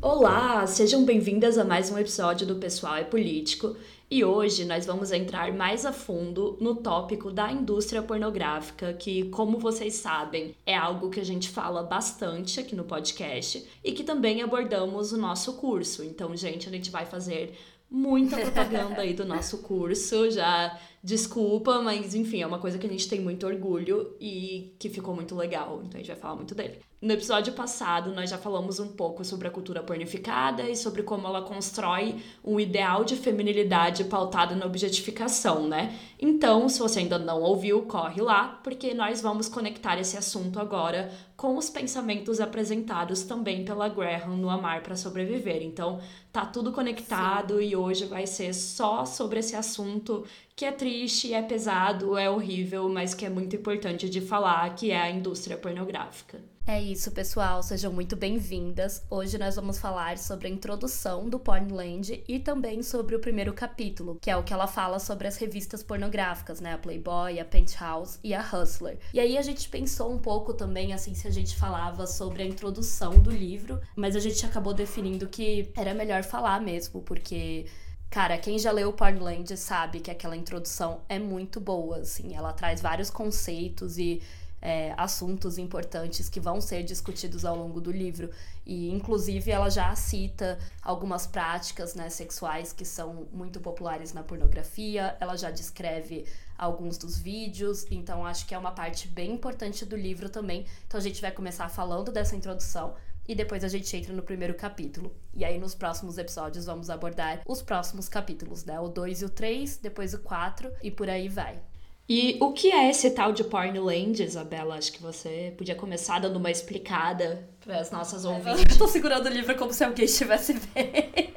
Olá, sejam bem-vindas a mais um episódio do Pessoal é Político. E hoje nós vamos entrar mais a fundo no tópico da indústria pornográfica, que, como vocês sabem, é algo que a gente fala bastante aqui no podcast e que também abordamos no nosso curso. Então, gente, a gente vai fazer muita propaganda aí do nosso curso. Já desculpa, mas enfim, é uma coisa que a gente tem muito orgulho e que ficou muito legal. Então a gente vai falar muito dele. No episódio passado, nós já falamos um pouco sobre a cultura pornificada e sobre como ela constrói um ideal de feminilidade pautado na objetificação, né? Então, se você ainda não ouviu, corre lá, porque nós vamos conectar esse assunto agora com os pensamentos apresentados também pela Graham no Amar para Sobreviver. Então, tá tudo conectado Sim. e hoje vai ser só sobre esse assunto que é triste, é pesado, é horrível, mas que é muito importante de falar, que é a indústria pornográfica. É isso, pessoal. Sejam muito bem-vindas. Hoje nós vamos falar sobre a introdução do Pornland e também sobre o primeiro capítulo, que é o que ela fala sobre as revistas pornográficas, né? A Playboy, a Penthouse e a Hustler. E aí a gente pensou um pouco também, assim, se a gente falava sobre a introdução do livro, mas a gente acabou definindo que era melhor falar mesmo, porque Cara, quem já leu Pornland sabe que aquela introdução é muito boa, assim. Ela traz vários conceitos e é, assuntos importantes que vão ser discutidos ao longo do livro. E, inclusive, ela já cita algumas práticas né, sexuais que são muito populares na pornografia. Ela já descreve alguns dos vídeos. Então, acho que é uma parte bem importante do livro também. Então, a gente vai começar falando dessa introdução e depois a gente entra no primeiro capítulo. E aí nos próximos episódios vamos abordar os próximos capítulos, né? O 2 e o 3, depois o 4 e por aí vai. E o que é esse tal de Pornland, Isabela? Acho que você podia começar dando uma explicada para as nossas ouvintes. Eu tô segurando o livro como se alguém estivesse vendo.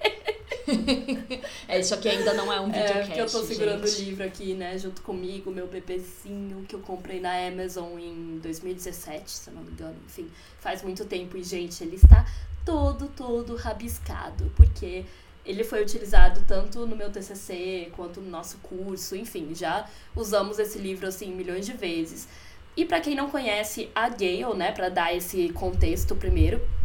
é, isso aqui ainda não é um videocast, É, porque eu tô segurando gente. o livro aqui, né, junto comigo, meu bebezinho, que eu comprei na Amazon em 2017, se eu não me engano. Enfim, faz muito tempo. E, gente, ele está todo, todo rabiscado, porque ele foi utilizado tanto no meu TCC quanto no nosso curso, enfim, já usamos esse livro, assim, milhões de vezes. E para quem não conhece a Gale, né, para dar esse contexto primeiro, é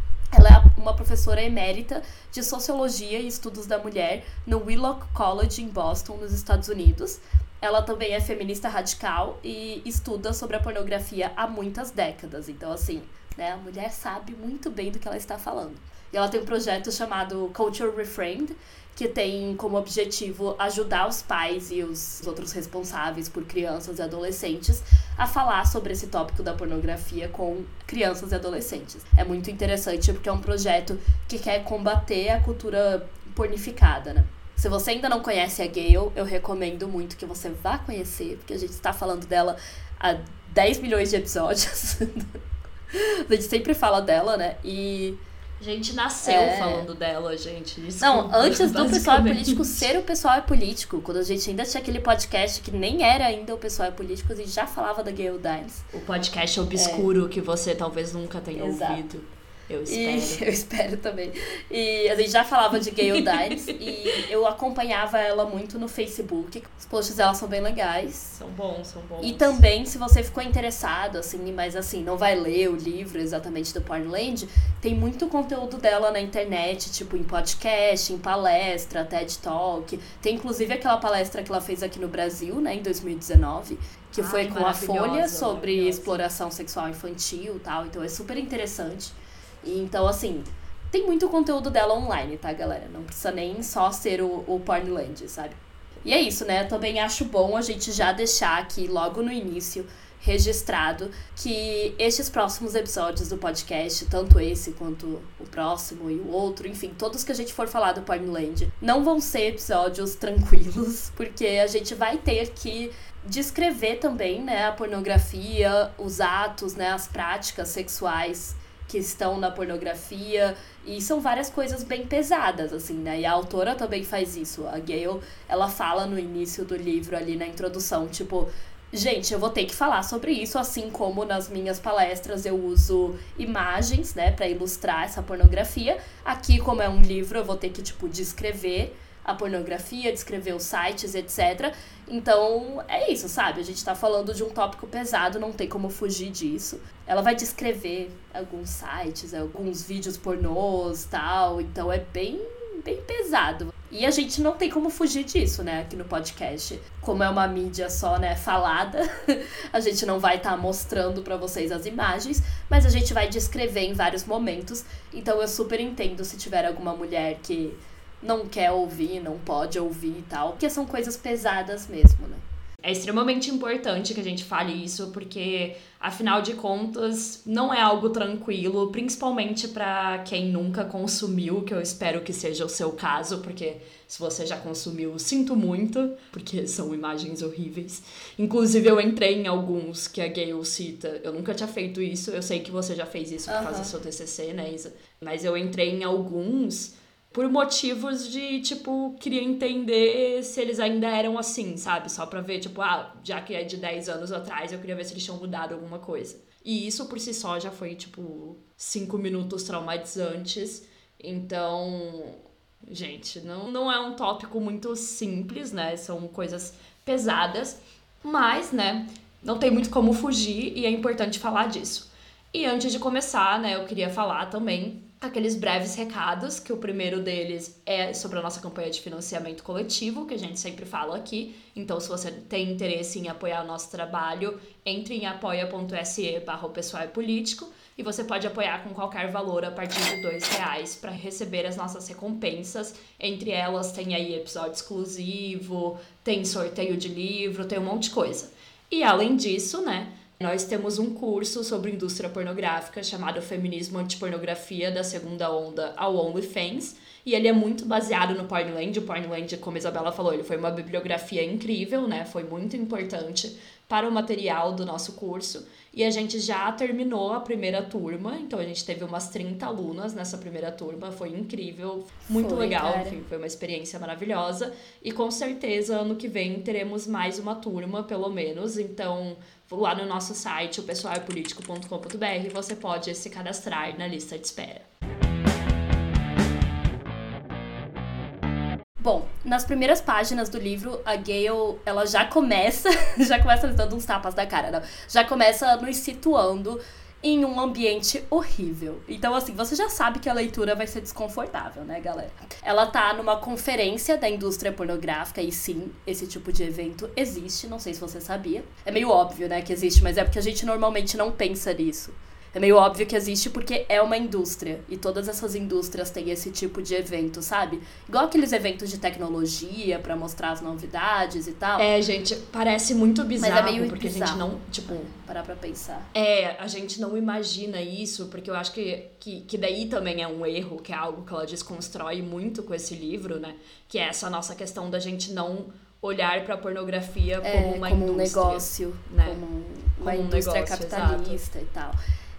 uma professora emérita de Sociologia e Estudos da Mulher no Willock College em Boston, nos Estados Unidos. Ela também é feminista radical e estuda sobre a pornografia há muitas décadas. Então, assim, né, a mulher sabe muito bem do que ela está falando. Ela tem um projeto chamado Culture Reframed, que tem como objetivo ajudar os pais e os outros responsáveis por crianças e adolescentes a falar sobre esse tópico da pornografia com crianças e adolescentes. É muito interessante porque é um projeto que quer combater a cultura pornificada, né? Se você ainda não conhece a Gayle, eu recomendo muito que você vá conhecer, porque a gente está falando dela há 10 milhões de episódios. a gente sempre fala dela, né? E a gente nasceu é... falando dela, gente. Desculpa, não, antes do pessoal é político ser o pessoal é político, quando a gente ainda tinha aquele podcast que nem era ainda o pessoal é político, a gente já falava da Gayle Dines. O podcast obscuro é. que você talvez nunca tenha Exato. ouvido. Eu espero. E, eu espero também. E a gente já falava de Gayle Dines e eu acompanhava ela muito no Facebook. Os posts dela são bem legais. São bons, são bons. E também, se você ficou interessado, assim, mas assim, não vai ler o livro exatamente do Pornland, tem muito conteúdo dela na internet, tipo em podcast, em palestra, TED Talk. Tem inclusive aquela palestra que ela fez aqui no Brasil, né, em 2019 que Ai, foi com a Folha sobre exploração sexual infantil e tal. Então é super interessante. Então, assim, tem muito conteúdo dela online, tá, galera? Não precisa nem só ser o, o Pornland, sabe? E é isso, né? Também acho bom a gente já deixar aqui logo no início registrado que estes próximos episódios do podcast, tanto esse quanto o próximo e o outro, enfim, todos que a gente for falar do Pornland, não vão ser episódios tranquilos, porque a gente vai ter que descrever também, né, a pornografia, os atos, né, as práticas sexuais que estão na pornografia e são várias coisas bem pesadas assim, né? E a autora também faz isso. A Gayle, ela fala no início do livro ali na introdução, tipo, Gente, eu vou ter que falar sobre isso, assim como nas minhas palestras eu uso imagens, né, para ilustrar essa pornografia. Aqui, como é um livro, eu vou ter que, tipo, descrever a pornografia, descrever os sites, etc. Então, é isso, sabe? A gente tá falando de um tópico pesado, não tem como fugir disso. Ela vai descrever alguns sites, alguns vídeos pornôs, tal, então é bem bem pesado. E a gente não tem como fugir disso, né, aqui no podcast. Como é uma mídia só, né, falada, a gente não vai estar tá mostrando para vocês as imagens, mas a gente vai descrever em vários momentos. Então eu super entendo se tiver alguma mulher que não quer ouvir, não pode ouvir e tal, porque são coisas pesadas mesmo, né? É extremamente importante que a gente fale isso, porque afinal de contas não é algo tranquilo, principalmente para quem nunca consumiu, que eu espero que seja o seu caso, porque se você já consumiu, sinto muito, porque são imagens horríveis. Inclusive eu entrei em alguns que a Gayle cita. Eu nunca tinha feito isso, eu sei que você já fez isso por causa do seu TCC, né, Isa? Mas eu entrei em alguns por motivos de, tipo, queria entender se eles ainda eram assim, sabe? Só pra ver, tipo, ah, já que é de 10 anos atrás, eu queria ver se eles tinham mudado alguma coisa. E isso por si só já foi, tipo, 5 minutos traumatizantes. Então, gente, não, não é um tópico muito simples, né? São coisas pesadas, mas, né, não tem muito como fugir e é importante falar disso. E antes de começar, né, eu queria falar também aqueles breves recados, que o primeiro deles é sobre a nossa campanha de financiamento coletivo, que a gente sempre fala aqui. Então, se você tem interesse em apoiar o nosso trabalho, entre em apoia.se barra pessoal e político e você pode apoiar com qualquer valor a partir de dois reais para receber as nossas recompensas. Entre elas tem aí episódio exclusivo, tem sorteio de livro, tem um monte de coisa. E além disso, né, nós temos um curso sobre indústria pornográfica chamado Feminismo Antipornografia da Segunda Onda ao OnlyFans. E ele é muito baseado no Pornland. O Pornland, como a Isabela falou, ele foi uma bibliografia incrível, né? Foi muito importante para o material do nosso curso. E a gente já terminou a primeira turma, então a gente teve umas 30 alunas nessa primeira turma, foi incrível, muito Foi, legal, cara. enfim, foi uma experiência maravilhosa. E com certeza ano que vem teremos mais uma turma, pelo menos. Então, lá no nosso site, o pessoalpolitico.com.br, você pode se cadastrar na lista de espera. Bom, nas primeiras páginas do livro, a Gale, ela já começa, já começa dando uns tapas da cara, não. Já começa nos situando em um ambiente horrível. Então, assim, você já sabe que a leitura vai ser desconfortável, né, galera? Ela tá numa conferência da indústria pornográfica e sim, esse tipo de evento existe, não sei se você sabia. É meio óbvio, né, que existe, mas é porque a gente normalmente não pensa nisso. É meio óbvio que existe porque é uma indústria. E todas essas indústrias têm esse tipo de evento, sabe? Igual aqueles eventos de tecnologia para mostrar as novidades e tal. É, gente, parece muito bizarro, Mas é meio porque a bizarro. gente não, tipo, Parar pra pensar. É, a gente não imagina isso, porque eu acho que, que, que daí também é um erro, que é algo que ela desconstrói muito com esse livro, né? Que é essa nossa questão da gente não olhar pra pornografia É, como uma como um indústria. negócio, né? como uma Como um indústria negócio, capitalista e tal.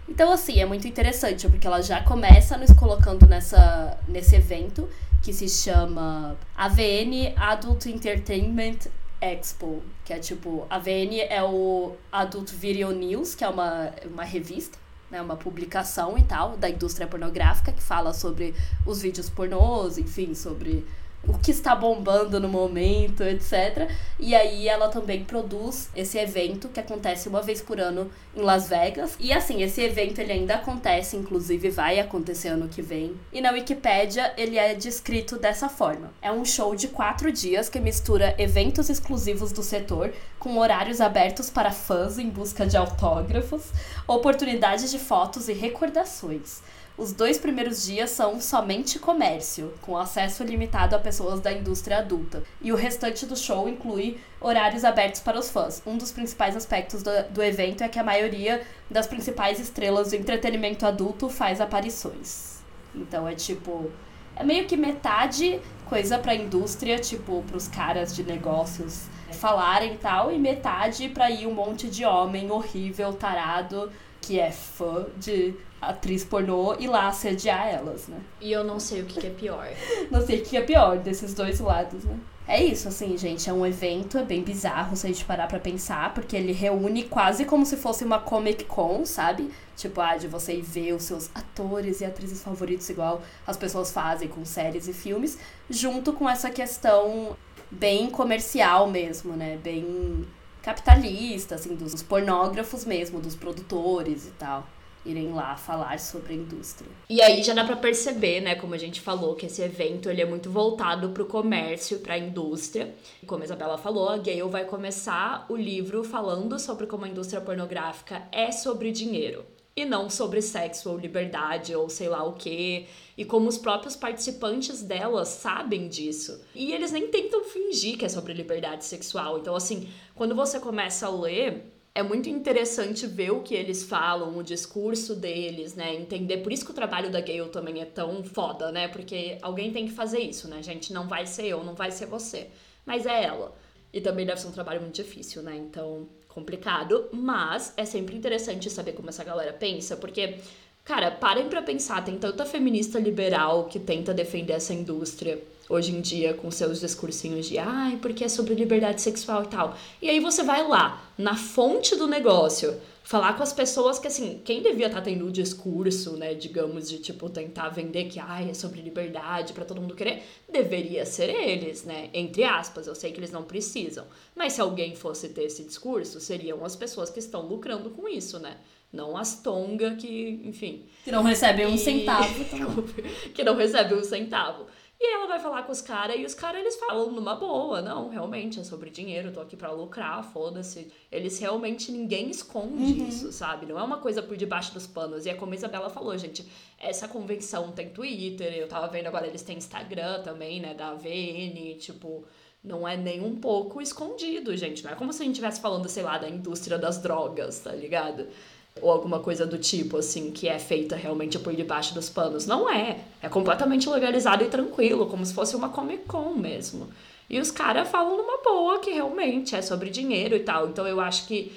Então, assim, é muito interessante, porque ela já começa nos colocando nessa, nesse evento que se chama AVN Adult Entertainment Expo, que é tipo, AVN é o Adult Video News, que é uma, uma revista, né, uma publicação e tal, da indústria pornográfica, que fala sobre os vídeos pornôs, enfim, sobre o que está bombando no momento, etc. E aí ela também produz esse evento que acontece uma vez por ano em Las Vegas. E assim, esse evento ele ainda acontece, inclusive vai acontecer ano que vem. E na Wikipédia ele é descrito dessa forma: é um show de quatro dias que mistura eventos exclusivos do setor com horários abertos para fãs em busca de autógrafos, oportunidades de fotos e recordações. Os dois primeiros dias são somente comércio, com acesso limitado a pessoas da indústria adulta. E o restante do show inclui horários abertos para os fãs. Um dos principais aspectos do, do evento é que a maioria das principais estrelas do entretenimento adulto faz aparições. Então é tipo. É meio que metade coisa pra indústria, tipo, pros caras de negócios falarem e tal, e metade pra ir um monte de homem horrível, tarado, que é fã de atriz pornô e lá assediar elas, né? E eu não sei o que, que é pior. Não sei o que é pior desses dois lados, né? é isso, assim, gente. É um evento, é bem bizarro se a gente parar pra pensar, porque ele reúne quase como se fosse uma Comic Con, sabe? Tipo, ah, de você ir ver os seus atores e atrizes favoritos, igual as pessoas fazem com séries e filmes, junto com essa questão bem comercial mesmo, né? Bem capitalista, assim, dos pornógrafos mesmo, dos produtores e tal irem lá falar sobre a indústria. E aí já dá para perceber, né, como a gente falou, que esse evento ele é muito voltado para o comércio, para a indústria. Como a Isabela falou, a Gale vai começar o livro falando sobre como a indústria pornográfica é sobre dinheiro e não sobre sexo ou liberdade ou sei lá o que. E como os próprios participantes dela sabem disso. E eles nem tentam fingir que é sobre liberdade sexual. Então, assim, quando você começa a ler, é muito interessante ver o que eles falam, o discurso deles, né? Entender. Por isso que o trabalho da Gale também é tão foda, né? Porque alguém tem que fazer isso, né, gente? Não vai ser eu, não vai ser você. Mas é ela. E também deve ser um trabalho muito difícil, né? Então, complicado. Mas é sempre interessante saber como essa galera pensa, porque. Cara, parem para pensar, tem tanta feminista liberal que tenta defender essa indústria hoje em dia com seus discursinhos de ai, porque é sobre liberdade sexual e tal. E aí você vai lá, na fonte do negócio, falar com as pessoas que, assim, quem devia estar tá tendo o discurso, né, digamos, de tipo tentar vender que ai, é sobre liberdade para todo mundo querer, deveria ser eles, né? Entre aspas, eu sei que eles não precisam. Mas se alguém fosse ter esse discurso, seriam as pessoas que estão lucrando com isso, né? Não as tonga que, enfim. Que não recebem um e... centavo. que não recebem um centavo. E ela vai falar com os caras e os caras eles falam numa boa, não, realmente é sobre dinheiro, tô aqui para lucrar, foda-se. Eles realmente ninguém esconde uhum. isso, sabe? Não é uma coisa por debaixo dos panos. E é como a Isabela falou, gente, essa convenção tem Twitter, eu tava vendo agora eles têm Instagram também, né, da VN, tipo, não é nem um pouco escondido, gente. Não é como se a gente estivesse falando, sei lá, da indústria das drogas, tá ligado? Ou alguma coisa do tipo, assim, que é feita realmente por debaixo dos panos. Não é. É completamente legalizado e tranquilo, como se fosse uma Comic Con mesmo. E os caras falam numa boa que realmente é sobre dinheiro e tal. Então eu acho que,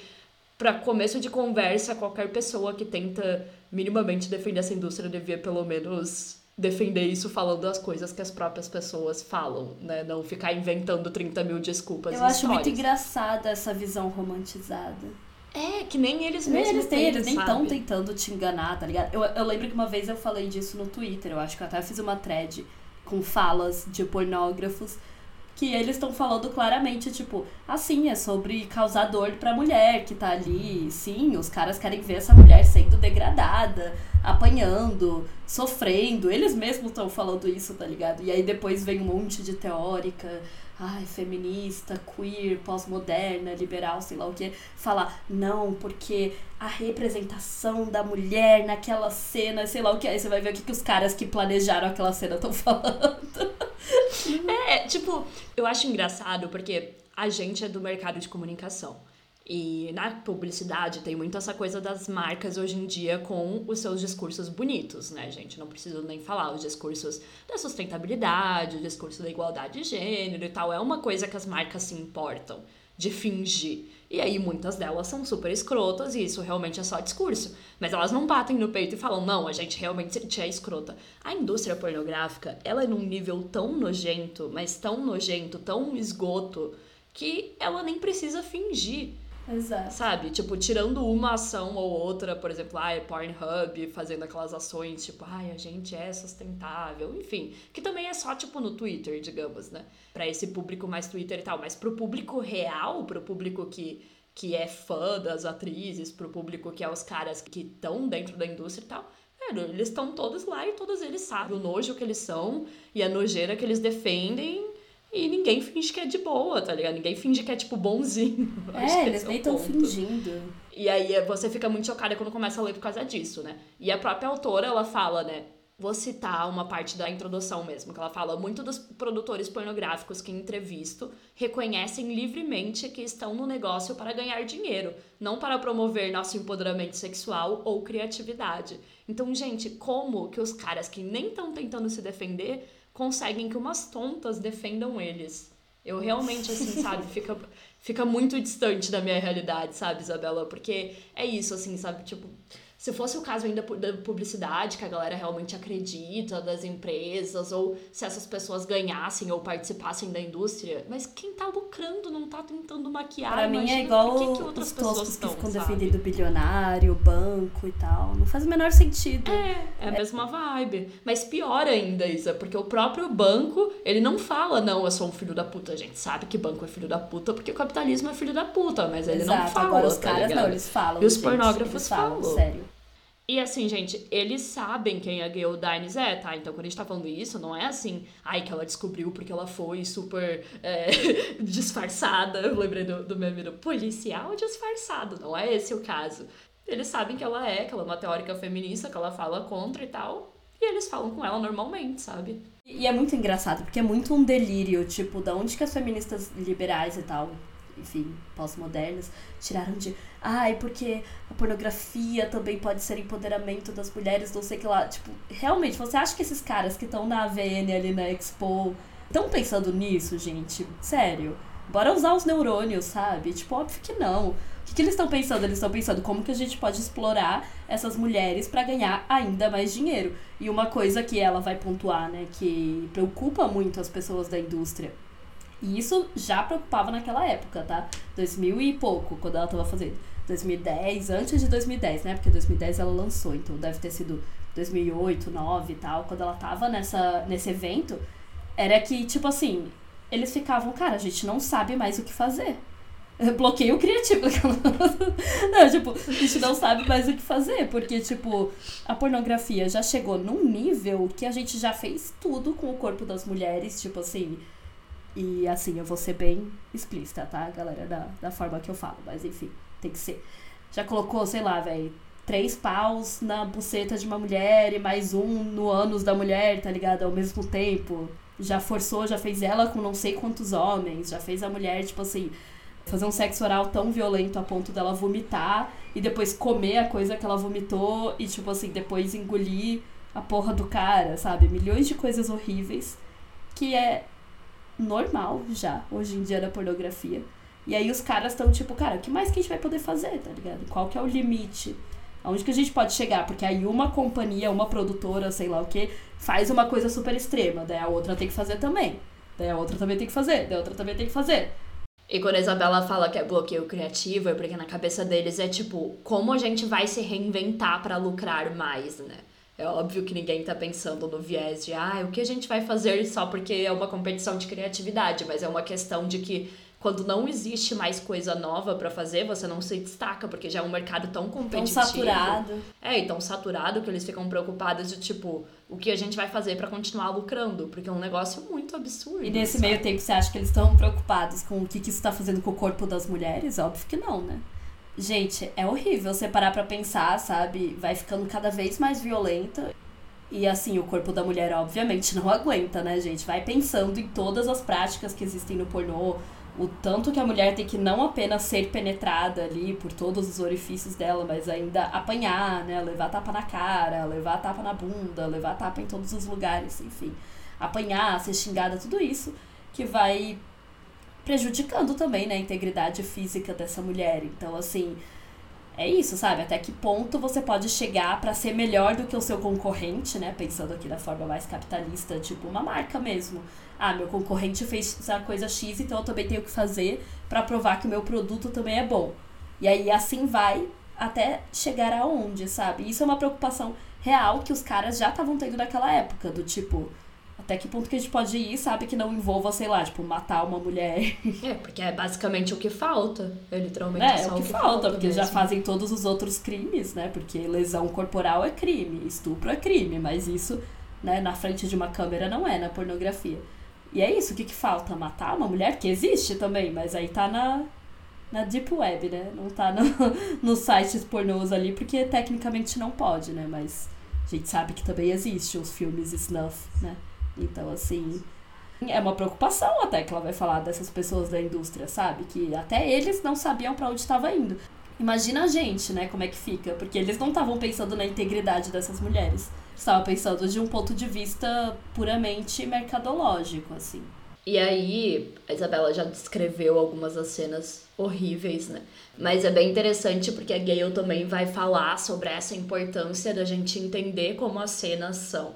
para começo de conversa, qualquer pessoa que tenta minimamente defender essa indústria devia pelo menos defender isso falando as coisas que as próprias pessoas falam, né? Não ficar inventando 30 mil desculpas. Eu acho muito engraçada essa visão romantizada. É, que nem eles nem mesmos eles têm, eles nem estão tentando te enganar, tá ligado? Eu, eu lembro que uma vez eu falei disso no Twitter, eu acho que eu até fiz uma thread com falas de pornógrafos que eles estão falando claramente, tipo, assim, é sobre causar dor pra mulher que tá ali. Sim, os caras querem ver essa mulher sendo degradada, apanhando, sofrendo. Eles mesmos estão falando isso, tá ligado? E aí depois vem um monte de teórica ai, feminista, queer, pós-moderna, liberal, sei lá o que, falar, não, porque a representação da mulher naquela cena, sei lá o que, aí você vai ver o que, que os caras que planejaram aquela cena estão falando. é, tipo, eu acho engraçado porque a gente é do mercado de comunicação. E na publicidade tem muito essa coisa das marcas hoje em dia com os seus discursos bonitos, né, gente? Não preciso nem falar os discursos da sustentabilidade, o discurso da igualdade de gênero e tal. É uma coisa que as marcas se importam de fingir. E aí muitas delas são super escrotas e isso realmente é só discurso. Mas elas não batem no peito e falam, não, a gente realmente é escrota. A indústria pornográfica, ela é num nível tão nojento, mas tão nojento, tão esgoto, que ela nem precisa fingir. Exato. Sabe? Tipo, tirando uma ação ou outra, por exemplo, ai, Pornhub fazendo aquelas ações, tipo, ai, a gente é sustentável, enfim. Que também é só, tipo, no Twitter, digamos, né? Pra esse público mais Twitter e tal. Mas pro público real, pro público que, que é fã das atrizes, pro público que é os caras que estão dentro da indústria e tal, eles estão todos lá e todos eles sabem o nojo que eles são e a nojeira que eles defendem e ninguém finge que é de boa, tá ligado? Ninguém finge que é, tipo, bonzinho. É, eles é nem estão fingindo. E aí você fica muito chocada quando começa a ler por causa disso, né? E a própria autora, ela fala, né? Vou citar uma parte da introdução mesmo, que ela fala: muitos dos produtores pornográficos que entrevisto reconhecem livremente que estão no negócio para ganhar dinheiro, não para promover nosso empoderamento sexual ou criatividade. Então, gente, como que os caras que nem estão tentando se defender conseguem que umas tontas defendam eles. Eu realmente, assim, sabe, fica, fica muito distante da minha realidade, sabe, Isabela? Porque é isso, assim, sabe? Tipo, Se fosse o caso ainda da publicidade, que a galera realmente acredita, das empresas, ou se essas pessoas ganhassem ou participassem da indústria, mas quem tá lucrando não tá tentando maquiar. Pra mim é igual que que outras os pessoas toscos que ficam defendendo bilionário, banco e tal. Não faz o menor sentido. É, é a mesma vibe. Mas pior ainda, Isa, porque o próprio banco, ele não fala, não, eu sou um filho da puta. A gente sabe que banco é filho da puta porque o capitalismo é filho da puta, mas ele não Exato, fala. agora os tá caras ligado? não, eles falam. E os gente, pornógrafos falam, falam. sério. E assim, gente, eles sabem quem a Gayle Dines é, tá? Então quando a gente tá falando isso, não é assim, ai, que ela descobriu porque ela foi super é, disfarçada. Eu lembrei do, do meme do policial disfarçado. Não é esse o caso. Eles sabem que ela é, que ela é uma teórica feminista, que ela fala contra e tal. E eles falam com ela normalmente, sabe? E é muito engraçado, porque é muito um delírio, tipo, da onde que as feministas liberais e tal, enfim, pós-modernas, tiraram de. Ai, porque a pornografia também pode ser empoderamento das mulheres, não sei o que lá. Tipo, realmente, você acha que esses caras que estão na AVN ali na Expo estão pensando nisso, gente? Sério? Bora usar os neurônios, sabe? Tipo, óbvio que não. O que, que eles estão pensando? Eles estão pensando como que a gente pode explorar essas mulheres para ganhar ainda mais dinheiro. E uma coisa que ela vai pontuar, né, que preocupa muito as pessoas da indústria. E isso já preocupava naquela época, tá? 2000 e pouco, quando ela tava fazendo. 2010, antes de 2010, né? Porque 2010 ela lançou, então deve ter sido 2008, 2009 e tal. Quando ela tava nessa, nesse evento, era que, tipo assim, eles ficavam, cara, a gente não sabe mais o que fazer. Bloqueio criativo. não, tipo, a gente não sabe mais o que fazer, porque, tipo, a pornografia já chegou num nível que a gente já fez tudo com o corpo das mulheres, tipo assim. E assim, eu vou ser bem explícita, tá, galera? Da, da forma que eu falo, mas enfim, tem que ser. Já colocou, sei lá, velho, três paus na buceta de uma mulher e mais um no ânus da mulher, tá ligado? Ao mesmo tempo. Já forçou, já fez ela com não sei quantos homens, já fez a mulher, tipo assim, fazer um sexo oral tão violento a ponto dela vomitar e depois comer a coisa que ela vomitou e, tipo assim, depois engolir a porra do cara, sabe? Milhões de coisas horríveis que é normal já, hoje em dia, na pornografia. E aí os caras estão tipo, cara, o que mais que a gente vai poder fazer, tá ligado? Qual que é o limite? Aonde que a gente pode chegar? Porque aí uma companhia, uma produtora, sei lá o que, faz uma coisa super extrema, daí a outra tem que fazer também. Daí a outra também tem que fazer, daí a outra também tem que fazer. E quando a Isabela fala que é bloqueio criativo, é porque na cabeça deles é tipo, como a gente vai se reinventar pra lucrar mais, né? É óbvio que ninguém tá pensando no viés de, ah, o que a gente vai fazer só porque é uma competição de criatividade, mas é uma questão de que quando não existe mais coisa nova pra fazer, você não se destaca, porque já é um mercado tão Tão competitivo. saturado. É, e tão saturado que eles ficam preocupados de tipo, o que a gente vai fazer pra continuar lucrando, porque é um negócio muito absurdo. E nesse sabe? meio tempo, você acha que eles estão preocupados com o que, que isso tá fazendo com o corpo das mulheres? Óbvio que não, né? Gente, é horrível você parar pra pensar, sabe? Vai ficando cada vez mais violenta. E assim, o corpo da mulher, obviamente, não aguenta, né, gente? Vai pensando em todas as práticas que existem no pornô, o tanto que a mulher tem que não apenas ser penetrada ali por todos os orifícios dela, mas ainda apanhar, né? Levar tapa na cara, levar tapa na bunda, levar tapa em todos os lugares, enfim. Apanhar, ser xingada, tudo isso que vai prejudicando também, né, a integridade física dessa mulher. Então, assim, é isso, sabe? Até que ponto você pode chegar pra ser melhor do que o seu concorrente, né? Pensando aqui da forma mais capitalista, tipo uma marca mesmo. Ah, meu concorrente fez essa coisa X, então eu também tenho que fazer pra provar que o meu produto também é bom. E aí assim vai até chegar aonde, sabe? Isso é uma preocupação real que os caras já estavam tendo naquela época, do tipo, até que ponto que a gente pode ir, sabe, que não envolva, sei lá, tipo, matar uma mulher. É, porque é basicamente o que falta. É literalmente É, é só o que falta, porque já mesmo. fazem todos os outros crimes, né? Porque lesão corporal é crime, estupro é crime, mas isso, né, na frente de uma câmera não é na pornografia. E é isso, o que, que falta? Matar uma mulher? Que existe também, mas aí tá na, na Deep Web, né? Não tá no, nos sites pornôs ali, porque tecnicamente não pode, né? Mas a gente sabe que também existe os filmes snuff, né? Então, assim, é uma preocupação até que ela vai falar dessas pessoas da indústria, sabe? Que até eles não sabiam pra onde estava indo. Imagina a gente, né, como é que fica, porque eles não estavam pensando na integridade dessas mulheres. Estavam pensando de um ponto de vista puramente mercadológico, assim. E aí, a Isabela já descreveu algumas das cenas horríveis, né? Mas é bem interessante porque a Gale também vai falar sobre essa importância da gente entender como as cenas são.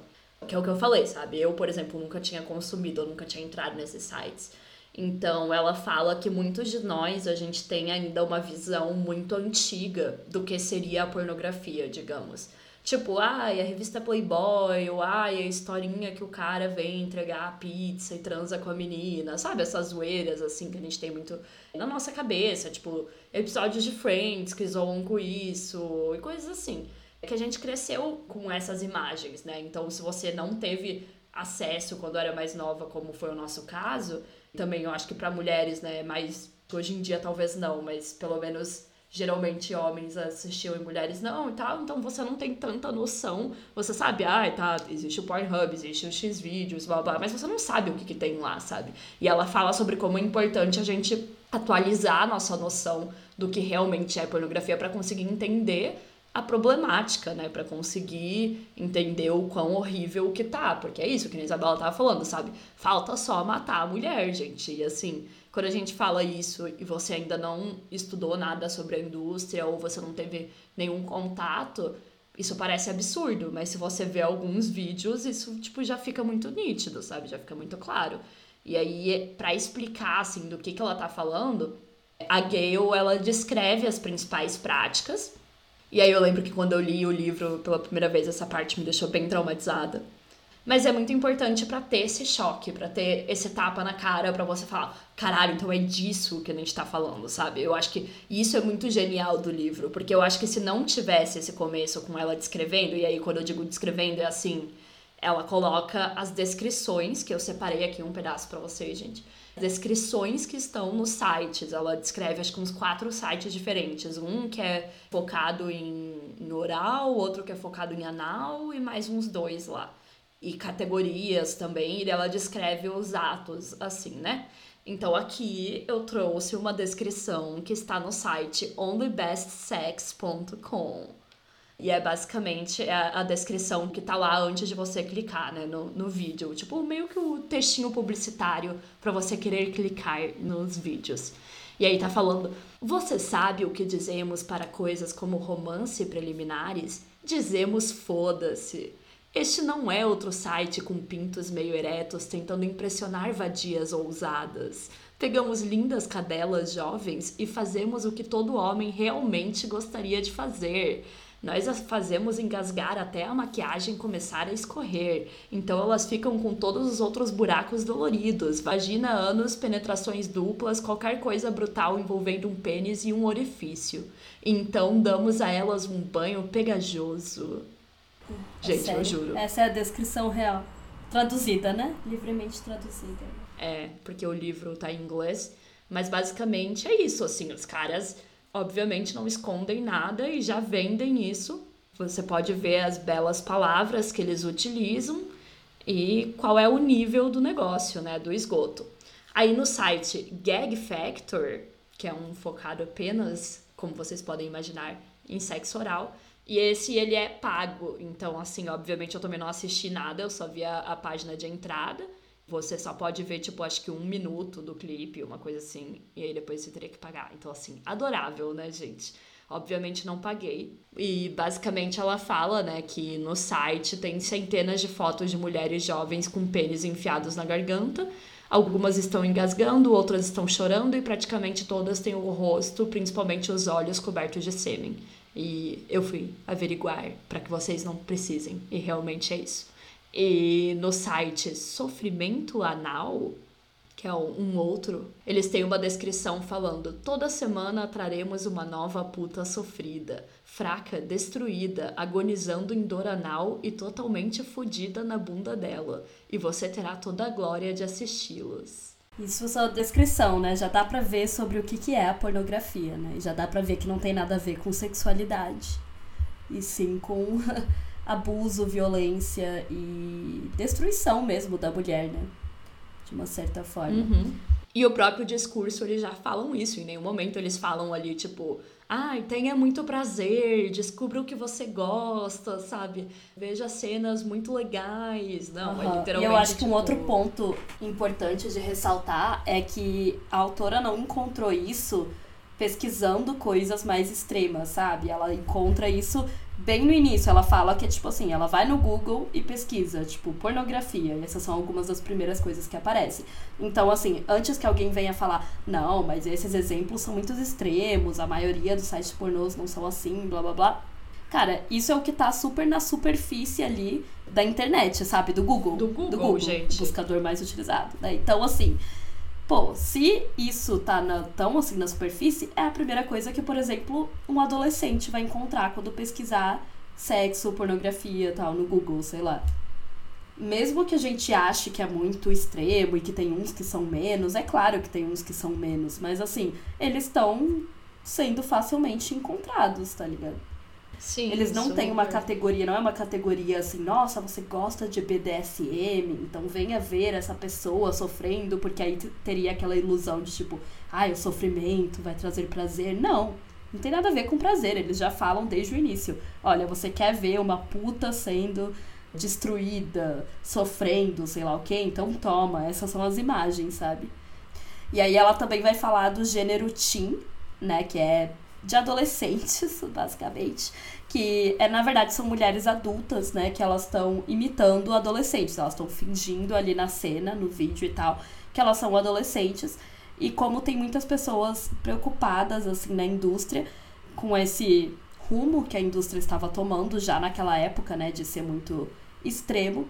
Que é o que eu falei, sabe? Eu, por exemplo, nunca tinha consumido, eu nunca tinha entrado nesses sites. Então, ela fala que muitos de nós, a gente tem ainda uma visão muito antiga do que seria a pornografia, digamos. Tipo, ai, a revista Playboy, ou ai, a historinha que o cara vem entregar a pizza e transa com a menina, sabe? Essas zoeiras, assim, que a gente tem muito na nossa cabeça, tipo, episódios de Friends que zoam com isso, e coisas assim. É que a gente cresceu com essas imagens, né? Então, se você não teve acesso quando era mais nova, como foi o nosso caso, também eu acho que para mulheres, né, mais hoje em dia talvez não, mas pelo menos geralmente homens assistiam e mulheres não e tal, então você não tem tanta noção. Você sabe, ah, tá, existe o Pornhub, existe o X-Vídeos, blá blá, mas você não sabe o que, que tem lá, sabe? E ela fala sobre como é importante a gente atualizar a nossa noção do que realmente é pornografia para conseguir entender a problemática, né, para conseguir entender o quão horrível que tá, porque é isso que a Isabela tava falando, sabe? Falta só matar a mulher, gente. E assim, quando a gente fala isso e você ainda não estudou nada sobre a indústria ou você não teve nenhum contato, isso parece absurdo, mas se você vê alguns vídeos, isso tipo já fica muito nítido, sabe? Já fica muito claro. E aí, para explicar assim do que que ela tá falando, a Gayle ela descreve as principais práticas. E aí eu lembro que quando eu li o livro pela primeira vez, essa parte me deixou bem traumatizada. Mas é muito importante para ter esse choque, para ter esse tapa na cara, para você falar, caralho, então é disso que a gente tá falando, sabe? Eu acho que isso é muito genial do livro, porque eu acho que se não tivesse esse começo com ela descrevendo, e aí quando eu digo descrevendo é assim, ela coloca as descrições, que eu separei aqui um pedaço para vocês, gente. Descrições que estão nos sites. Ela descreve, acho que uns quatro sites diferentes. Um que é focado em, oral, outro que é focado em anal e mais uns dois lá e categorias também, e ela descreve os atos assim, né? Então aqui eu trouxe uma descrição que está no site onlybestsex.com. E é basicamente a, a, descrição que tá lá antes de você clicar, né, no, no vídeo. Tipo, meio que o textinho publicitário para você querer clicar nos vídeos. E aí tá falando: Você sabe o que dizemos para coisas como romance preliminares? Dizemos foda-se. Este não é outro site com pintos meio eretos tentando impressionar vadias ousadas. Pegamos lindas cadelas jovens e fazemos o que todo homem realmente gostaria de fazer. Nós as fazemos engasgar até a maquiagem começar a escorrer. Então elas ficam com todos os outros buracos doloridos, vagina, ânus, penetrações duplas, qualquer coisa brutal envolvendo um pênis e um orifício. Então damos a elas um banho pegajoso. É Gente, sério? eu juro. Essa é a descrição real. Traduzida, né? Livremente traduzida. É, porque o livro tá em inglês. Mas basicamente é isso, assim, os caras obviamente não escondem nada e já vendem isso. Você pode ver as belas palavras que eles utilizam e qual é o nível do negócio, né, do esgoto. Aí no site Gag Factor, que é um focado apenas, como vocês podem imaginar, em sexo oral, e esse ele é pago. Então, assim, obviamente eu também não assisti nada, eu só vi a, a página de entrada. Você só pode ver, tipo, acho que um minuto do clipe, uma coisa assim. E aí depois você teria que pagar. Então, assim, adorável, né, gente? Obviamente não paguei. E basicamente ela fala, né, que no site tem centenas de fotos de mulheres jovens com pênis enfiados na garganta. Algumas estão engasgando, outras estão chorando e praticamente todas têm o rosto, principalmente os olhos, cobertos de sêmen. E eu fui averiguar para que vocês não precisem. E realmente é isso. E no site Sofrimento Anal, que é um outro, eles têm uma descrição falando: toda semana traremos uma nova puta sofrida, fraca, destruída, agonizando em dor anal e totalmente fodida na bunda dela. E você terá toda a glória de assisti-los. Isso é só a descrição, né? Já dá pra ver sobre o que, que é a pornografia, né? E já dá pra ver que não tem nada a ver com sexualidade. E sim com abuso, violência e destruição mesmo da mulher, né? De uma certa forma. Uhum. E o próprio discurso, eles já falam isso. Em nenhum momento eles falam ali, tipo, Ai, tenha muito prazer, descubra o que você gosta, sabe? Veja cenas muito legais. Não, é Aham. literalmente. E eu acho que um tipo, outro ponto importante de ressaltar é que a autora não encontrou isso pesquisando coisas mais extremas, sabe? Ela encontra isso bem no início. Ela fala que é tipo assim, ela vai no Google e pesquisa, tipo, pornografia. E essas são algumas das primeiras coisas que aparecem. Então, assim, antes que alguém venha falar, não, mas esses exemplos são muito extremos, a maioria dos sites pornôs não são assim, blá blá blá. Cara, isso é o que tá super na superfície ali da internet, sabe? Do Google. Do Google, gente. Buscador mais utilizado. Né? Então, assim, pô, se isso tá na- tão assim na superfície, é a primeira coisa que, por exemplo, um adolescente vai encontrar quando pesquisar sexo, pornografia tal no Google, sei lá. Mesmo que a gente ache que é muito extremo e que tem uns que são menos, é claro que tem uns que são menos, mas assim, eles estão sendo facilmente encontrados, tá ligado? Sim, Eles não têm uma super. categoria, não é uma categoria assim, nossa, você gosta de BDSM, então venha ver essa pessoa sofrendo, porque aí teria aquela ilusão de tipo, ai, o sofrimento vai trazer prazer. Não, não tem nada a ver com prazer, eles já falam desde o início. Olha, você quer ver uma puta sendo destruída, sofrendo, sei lá o quê, então toma, essas são as imagens, sabe? E aí ela também vai falar do gênero teen, né, que é de adolescentes, basicamente, que é na verdade são mulheres adultas, né, que elas estão imitando adolescentes, elas estão fingindo ali na cena, no vídeo e tal, que elas são adolescentes. E como tem muitas pessoas preocupadas assim na indústria com esse rumo que a indústria estava tomando já naquela época, né, de ser muito extremo,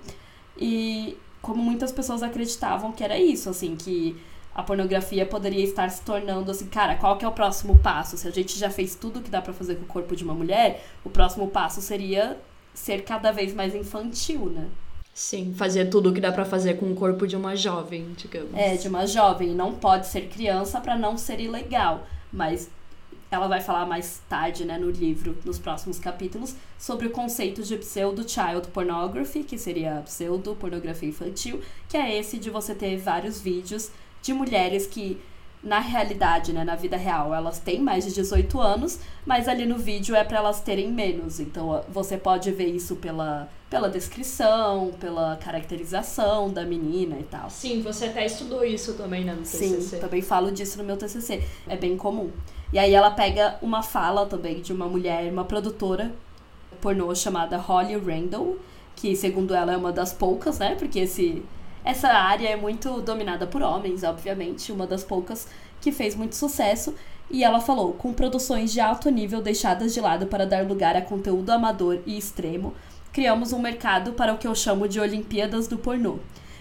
e como muitas pessoas acreditavam que era isso, assim, que a pornografia poderia estar se tornando assim, cara, qual que é o próximo passo? Se a gente já fez tudo que dá pra fazer com o corpo de uma mulher, o próximo passo seria ser cada vez mais infantil, né? Sim, fazer tudo o que dá pra fazer com o corpo de uma jovem, digamos. É, de uma jovem, não pode ser criança pra não ser ilegal, mas ela vai falar mais tarde, né, no livro, nos próximos capítulos, sobre o conceito de pseudo-child pornography, que seria pseudo-pornografia infantil, que é esse de você ter vários vídeos de mulheres que, na realidade, né, na vida real, elas têm mais de 18 anos, mas ali no vídeo é pra elas terem menos. Então, você pode ver isso pela, pela descrição, pela caracterização da menina e tal. Sim, você até estudou isso também, né, no Sim, TCC. também falo disso no meu TCC. É bem comum. E aí ela pega uma fala também de uma mulher, uma produtora pornô chamada Holly Randall, que segundo ela é uma das poucas, né? Porque esse essa área é muito dominada por homens, obviamente, uma das poucas que fez muito sucesso. E ela falou: com produções de alto nível deixadas de lado para dar lugar a conteúdo amador e extremo, criamos um mercado para o que eu chamo de Olimpíadas do pornô.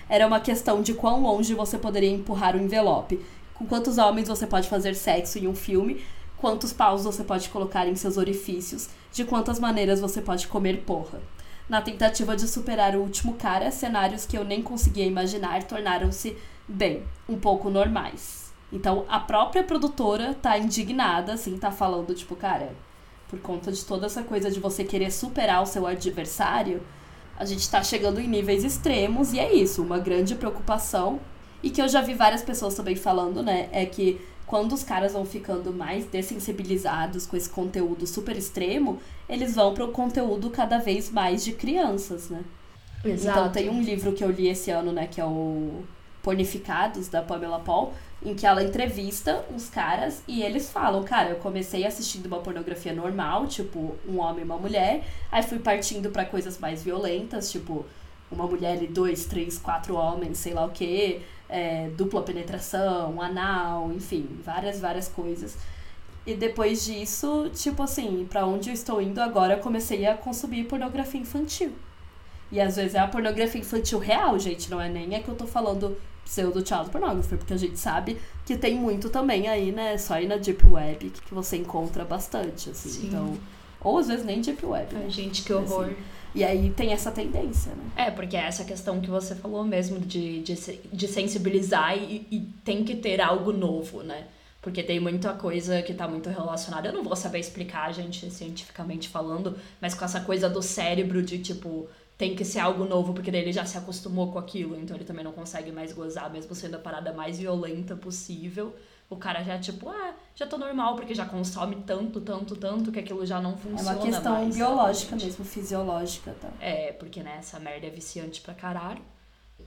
Era uma questão de quão longe você poderia empurrar o envelope, com quantos homens você pode fazer sexo em um filme, quantos paus você pode colocar em seus orifícios, de quantas maneiras você pode comer porra. Na tentativa de superar o último cara, cenários que eu nem conseguia imaginar tornaram-se, bem, um pouco normais. Então a própria produtora tá indignada, assim, tá falando, tipo, cara, por conta de toda essa coisa de você querer superar o seu adversário, a gente tá chegando em níveis extremos e é isso, uma grande preocupação. E que eu já vi várias pessoas também falando, né, é que quando os caras vão ficando mais dessensibilizados com esse conteúdo super extremo, eles vão para o conteúdo cada vez mais de crianças, né? Exato. Então tem um livro que eu li esse ano, né, que é o Pornificados, da Pamela Paul, em que ela entrevista uns caras e eles falam, cara, eu comecei assistindo uma pornografia normal, tipo, um homem e uma mulher, aí fui partindo pra coisas mais violentas, tipo, uma mulher e dois, três, quatro homens, sei lá o quê, é, dupla penetração, anal, enfim, várias, várias coisas. E depois disso, tipo assim, pra onde eu estou indo agora, eu comecei a consumir pornografia infantil. E às vezes é a pornografia infantil real, gente, não é nem é que eu tô falando pseudo child pornography, porque a gente sabe que tem muito também aí, né, só aí na Deep Web que você encontra bastante, assim, Sim. então... Ou às vezes nem Deep Web, né? Ai, gente, que horror. Assim. E aí tem essa tendência, né? É, porque é essa questão que você falou mesmo de, de, de sensibilizar e, e tem que ter algo novo, né? Porque tem muita coisa que tá muito relacionada. Eu não vou saber explicar, gente, cientificamente falando, mas com essa coisa do cérebro de tipo, tem que ser algo novo, porque daí ele já se acostumou com aquilo, então ele também não consegue mais gozar, mesmo sendo a parada mais violenta possível. O cara já, tipo, ah, já tô normal, porque já consome tanto, tanto, tanto, que aquilo já não É funciona uma questão mais. biológica mesmo, fisiológica, tá? É, porque, né, essa merda é viciante pra caralho.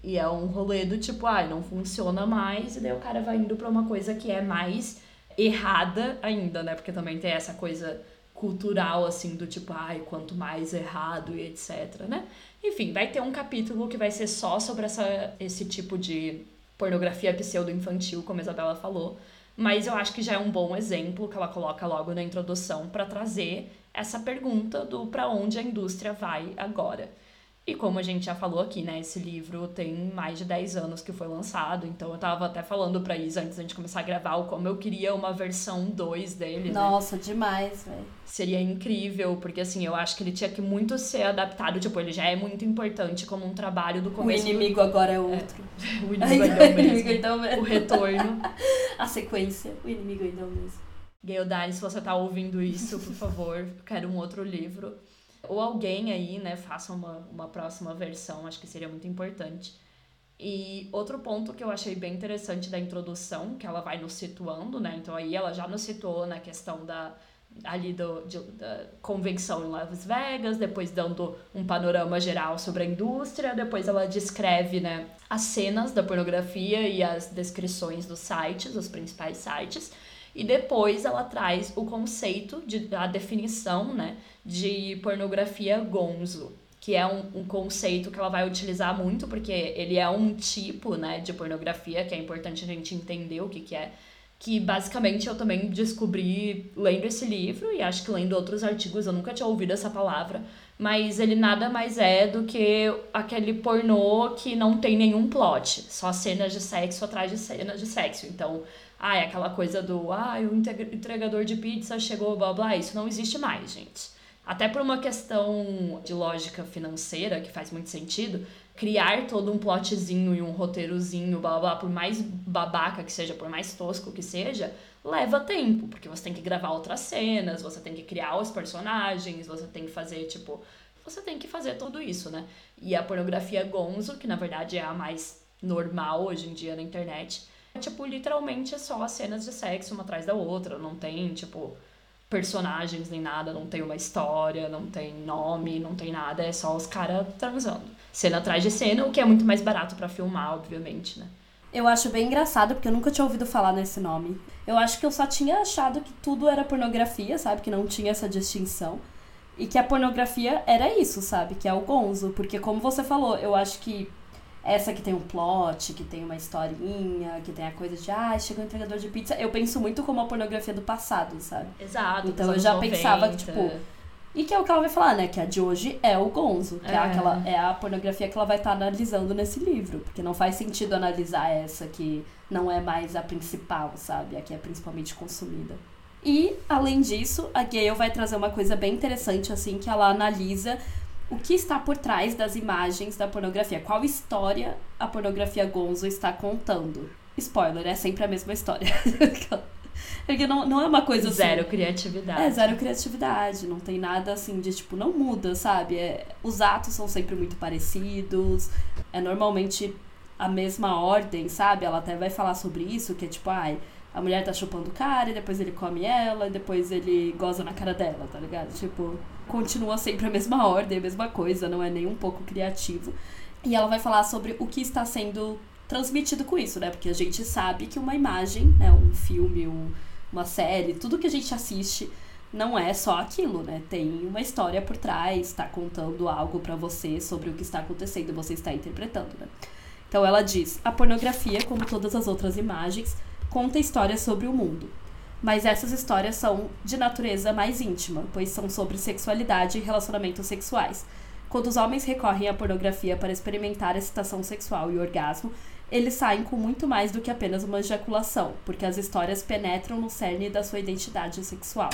E é um rolê do tipo, ah, não funciona mais, e daí o cara vai indo pra uma coisa que é mais errada ainda, né? Porque também tem essa coisa cultural, assim, do tipo, ai, quanto mais errado e etc, né? Enfim, vai ter um capítulo que vai ser só sobre essa, esse tipo de pornografia pseudo-infantil, como a Isabela falou. Mas eu acho que já é um bom exemplo que ela coloca logo na introdução para trazer essa pergunta do para onde a indústria vai agora. E como a gente já falou aqui, né, esse livro tem mais de 10 anos que foi lançado, então eu tava até falando pra Isa antes da gente começar a gravar o como eu queria uma versão 2 dele, né? Nossa, demais, velho. Seria incrível, porque assim, eu acho que ele tinha que muito ser adaptado, tipo, ele já é muito importante como um trabalho do O começo. do- inimigo agora é outro. O inimigo ainda é o o inimigo mesmo. é o mesmo. O retorno. A sequência, o inimigo ainda é o mesmo. Gaildari, se você tá ouvindo isso, por favor, quero um outro livro. Ou alguém aí, né, faça uma, uma próxima versão, acho que seria muito importante. E outro ponto que eu achei bem interessante da introdução, que ela vai nos situando, né? Então aí ela já nos situou na questão da ali do, de- da convenção em Las Vegas, depois dando um panorama geral sobre a indústria, depois ela descreve, né, as cenas da pornografia e as descrições dos sites, os principais sites. E depois ela traz o conceito, de, a definição, né, de pornografia gonzo, que é um, um conceito que ela vai utilizar muito, porque ele é um tipo, né, de pornografia, que é importante a gente entender o que, que é. Que basicamente eu também descobri lendo esse livro, e acho que lendo outros artigos, eu nunca tinha ouvido essa palavra, mas ele nada mais é do que aquele pornô que não tem nenhum plot, só cenas de sexo atrás de cenas de sexo. Então, ah, é aquela coisa do, ah, o entregador de pizza chegou, blá blá, isso não existe mais, gente. Até por uma questão de lógica financeira, que faz muito sentido, criar todo um plotzinho e um roteirozinho, blá blá, por mais babaca que seja, por mais tosco que seja, leva tempo, porque você tem que gravar outras cenas, você tem que criar os personagens, você tem que fazer, tipo, você tem que fazer tudo isso, né? E a pornografia gonzo, que na verdade é a mais normal hoje em dia na internet, tipo, literalmente é só as cenas de sexo uma atrás da outra, não tem, tipo, personagens nem nada, não tem uma história, não tem nome, não tem nada, é só os caras transando. Cena atrás de cena, o que é muito mais barato pra filmar, obviamente, né? Eu acho bem engraçado, porque eu nunca tinha ouvido falar nesse nome. Eu acho que eu só tinha achado que tudo era pornografia, sabe? Que não tinha essa distinção. E que a pornografia era isso, sabe? Que é o gonzo. Porque, como você falou, eu acho que essa que tem um plot, que tem uma historinha, que tem a coisa de, ah, chegou o entregador de pizza, eu penso muito como a pornografia do passado, sabe? Exato. Então eu já anos pensava que, 90. tipo, E que é o que ela vai falar, né? Que a de hoje é o gonzo, que é, É. aquela, é a pornografia que ela vai estar analisando nesse livro. Porque não faz sentido analisar essa que não é mais a principal, sabe? A que é principalmente consumida. E, além disso, a Gale vai trazer uma coisa bem interessante, assim, que ela analisa o que está por trás das imagens da pornografia. Qual história a pornografia gonzo está contando. Spoiler, é sempre a mesma história. Porque não, não é uma coisa assim. Zero criatividade. É, zero criatividade, não tem nada assim de tipo, não muda, sabe? É, os atos são sempre muito parecidos, é normalmente a mesma ordem, sabe? Ela até vai falar sobre isso, que é tipo, ai, a mulher tá chupando o cara, e depois ele come ela, e depois ele goza na cara dela, tá ligado? Tipo, continua sempre a mesma ordem, a mesma coisa, não é nem um pouco criativo. E ela vai falar sobre o que está sendo transmitido com isso, né? Porque a gente sabe que uma imagem, né, um filme, um, uma série, tudo que a gente assiste não é só aquilo, né? Tem uma história por trás, tá contando algo pra você sobre o que está acontecendo, você está interpretando, né? Então ela diz: a pornografia, como todas as outras imagens, conta histórias sobre o mundo. Mas essas histórias são de natureza mais íntima, pois são sobre sexualidade e relacionamentos sexuais. Quando os homens recorrem à pornografia para experimentar excitação sexual e orgasmo, eles saem com muito mais do que apenas uma ejaculação, porque as histórias penetram no cerne da sua identidade sexual.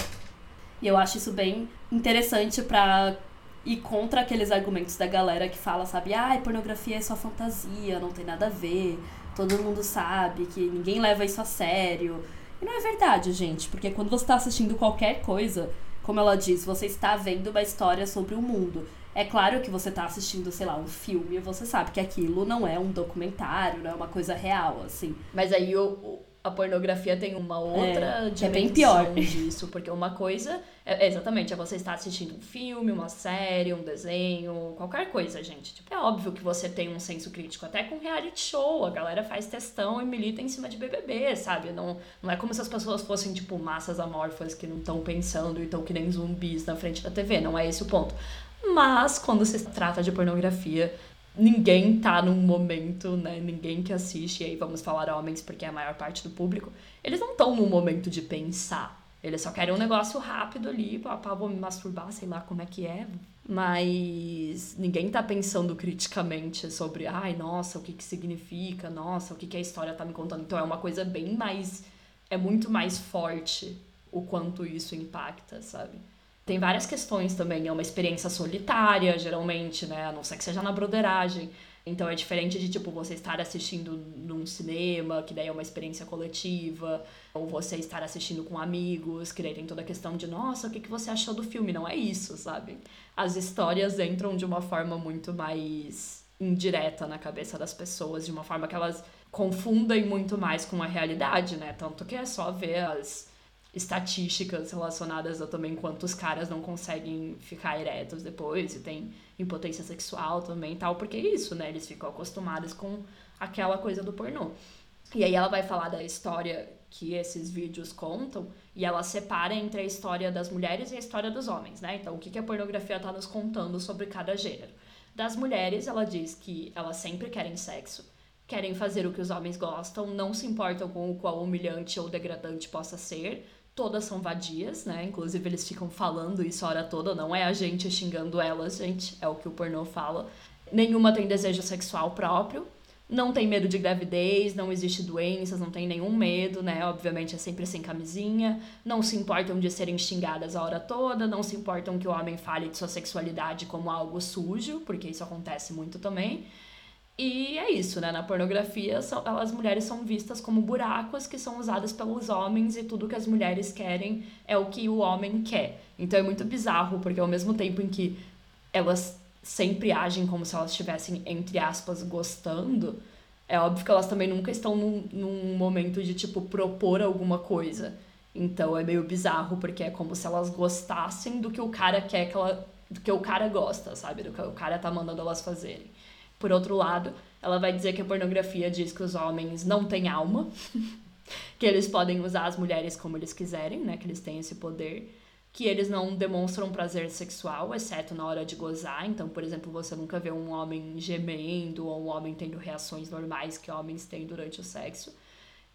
E eu acho isso bem interessante pra ir contra aqueles argumentos da galera que fala, sabe, ah, pornografia é só fantasia, não tem nada a ver, todo mundo sabe que ninguém leva isso a sério. E não é verdade, gente, porque quando você está assistindo qualquer coisa, como ela diz, você está vendo uma história sobre o mundo. É claro que você está assistindo, sei lá, um filme, você sabe que aquilo não é um documentário, não é uma coisa real, assim. Mas aí o, a pornografia tem uma outra É, que é dimensão bem pior. disso, porque uma coisa é, é exatamente é você estar assistindo um filme, uma série, um desenho, qualquer coisa, gente. Tipo, é óbvio que você tem um senso crítico, até com reality show, a galera faz testão e milita em cima de BBB, sabe? Não, não é como se as pessoas fossem tipo massas amorfas que não estão pensando e estão que nem zumbis na frente da TV, não é esse o ponto. Mas quando se trata de pornografia, ninguém tá num momento, né? Ninguém que assiste, e aí vamos falar homens porque é a maior parte do público, eles não estão num momento de pensar. Eles só querem um negócio rápido ali, pá, vou me masturbar, sei lá como é que é. Mas ninguém tá pensando criticamente sobre, ai, nossa, o que que significa, nossa, o que que a história tá me contando. Então é uma coisa bem mais. É muito mais forte o quanto isso impacta, sabe? Tem várias questões também. É uma experiência solitária, geralmente, né? A não ser que seja na broderagem. Então é diferente de, tipo, você estar assistindo num cinema, que daí é uma experiência coletiva, ou você estar assistindo com amigos, que daí tem toda a questão de, nossa, o que, que você achou do filme? Não é isso, sabe? As histórias entram de uma forma muito mais indireta na cabeça das pessoas, de uma forma que elas confundem muito mais com a realidade, né? Tanto que é só ver as estatísticas relacionadas a também quantos caras não conseguem ficar eretos depois e tem impotência sexual também e tal, porque é isso, né? Eles ficam acostumados com aquela coisa do pornô. E aí ela vai falar da história que esses vídeos contam e ela separa entre a história das mulheres e a história dos homens, né? Então, o que que a pornografia tá nos contando sobre cada gênero? Das mulheres, ela diz que elas sempre querem sexo, querem fazer o que os homens gostam, não se importam com o qual humilhante ou degradante possa ser, todas são vadias, né? Inclusive eles ficam falando isso a hora toda, não é a gente xingando elas, gente, é o que o pornô fala. Nenhuma tem desejo sexual próprio, não tem medo de gravidez, não existe doenças, não tem nenhum medo, né? Obviamente é sempre sem camisinha, não se importam de serem xingadas a hora toda, não se importam que o homem fale de sua sexualidade como algo sujo, porque isso acontece muito também. E é isso, né? Na pornografia, são, as mulheres são vistas como buracos que são usados pelos homens e tudo que as mulheres querem é o que o homem quer. Então é muito bizarro, porque ao mesmo tempo em que elas sempre agem como se elas estivessem, entre aspas, gostando, é óbvio que elas também nunca estão num, num momento de, tipo, propor alguma coisa. Então é meio bizarro, porque é como se elas gostassem do que o cara quer que ela. do que o cara gosta, sabe? Do que o cara tá mandando elas fazerem. Por outro lado, ela vai dizer que a pornografia diz que os homens não têm alma, que eles podem usar as mulheres como eles quiserem, né? Que eles têm esse poder, que eles não demonstram prazer sexual, exceto na hora de gozar. Então, por exemplo, você nunca vê um homem gemendo ou um homem tendo reações normais que homens têm durante o sexo.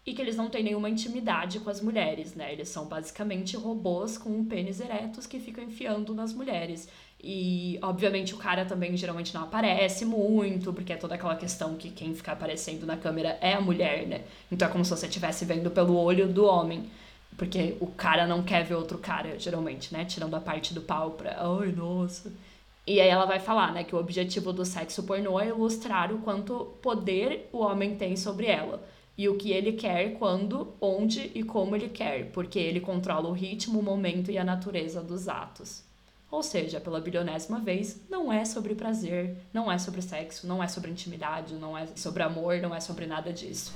E que eles não têm nenhuma intimidade com as mulheres, né? Eles são basicamente robôs com pênis eretos que ficam enfiando nas mulheres. E, obviamente, o cara também geralmente não aparece muito, porque é toda aquela questão que quem fica aparecendo na câmera é a mulher, né? Então é como se você estivesse vendo pelo olho do homem. Porque o cara não quer ver outro cara, geralmente, né? Tirando a parte do pau pra. Ai, nossa. E aí ela vai falar, né, que o objetivo do sexo pornô é ilustrar o quanto poder o homem tem sobre ela. E o que ele quer, quando, onde e como ele quer, porque ele controla o ritmo, o momento e a natureza dos atos. Ou seja, pela bilionésima vez, não é sobre prazer, não é sobre sexo, não é sobre intimidade, não é sobre amor, não é sobre nada disso.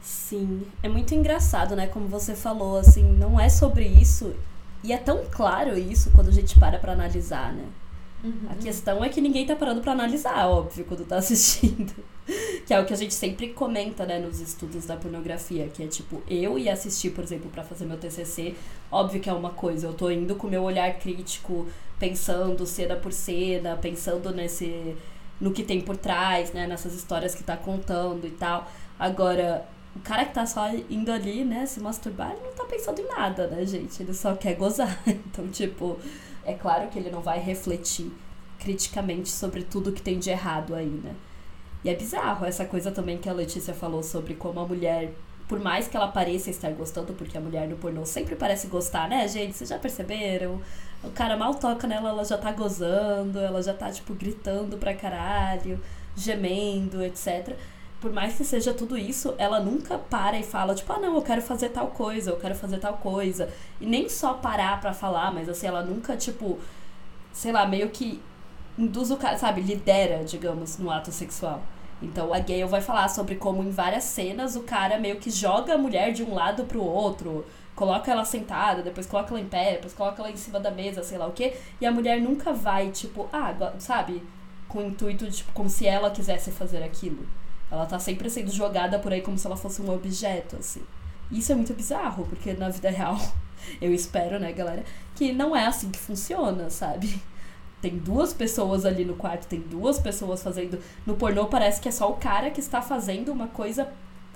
Sim, é muito engraçado, né? Como você falou, assim, não é sobre isso. E é tão claro isso quando a gente para pra analisar, né? A questão é que ninguém tá parando pra analisar, óbvio, quando tá assistindo. que é o que a gente sempre comenta, né, nos estudos da pornografia, que é tipo, eu ia assistir, por exemplo, pra fazer meu TCC, óbvio que é uma coisa, eu tô indo com meu olhar crítico, pensando cena por cena, pensando nesse no que tem por trás, né, nessas histórias que tá contando e tal. Agora, o cara que tá só indo ali, né, se masturbar, ele não tá pensando em nada, né, gente? Ele só quer gozar. Então, tipo, é claro que ele não vai refletir criticamente sobre tudo que tem de errado aí, né? E é bizarro essa coisa também que a Letícia falou sobre como a mulher, por mais que ela pareça estar gostando, porque a mulher no pornô sempre parece gostar, né, gente? Vocês já perceberam? O cara mal toca nela, ela já tá gozando, ela já tá, tipo, gritando pra caralho, gemendo, etc. Por mais que seja tudo isso, ela nunca para e fala, tipo, ah, não, eu quero fazer tal coisa, eu quero fazer tal coisa. E nem só parar pra falar, mas assim, ela nunca, tipo, sei lá, meio que induz o cara, sabe, lidera, digamos, no ato sexual. Então a Gale vai falar sobre como em várias cenas o cara meio que joga a mulher de um lado pro outro, coloca ela sentada, depois coloca ela em pé, depois coloca ela em cima da mesa, sei lá o quê, e a mulher nunca vai, tipo, ah, sabe, com o intuito de, tipo, como se ela quisesse fazer aquilo. Ela tá sempre sendo jogada por aí como se ela fosse um objeto, assim. Isso é muito bizarro, porque na vida real, eu espero, né, galera, que não é assim que funciona, sabe? Tem duas pessoas ali no quarto, tem duas pessoas fazendo. No pornô parece que é só o cara que está fazendo uma coisa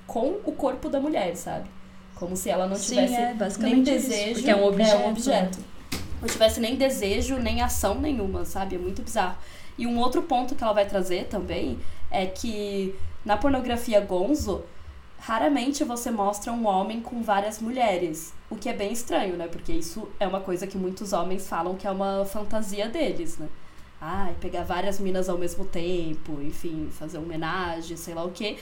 com o corpo da mulher, sabe? Como se ela não tivesse Sim, é, nem desejo. Isso, porque é um objeto. É um objeto. Não tivesse nem desejo, nem ação nenhuma, sabe? É muito bizarro. E um outro ponto que ela vai trazer também é que na pornografia gonzo, raramente você mostra um homem com várias mulheres. O que é bem estranho, né? Porque isso é uma coisa que muitos homens falam que é uma fantasia deles, né? Ai, pegar várias minas ao mesmo tempo, enfim, fazer homenagem, sei lá o quê.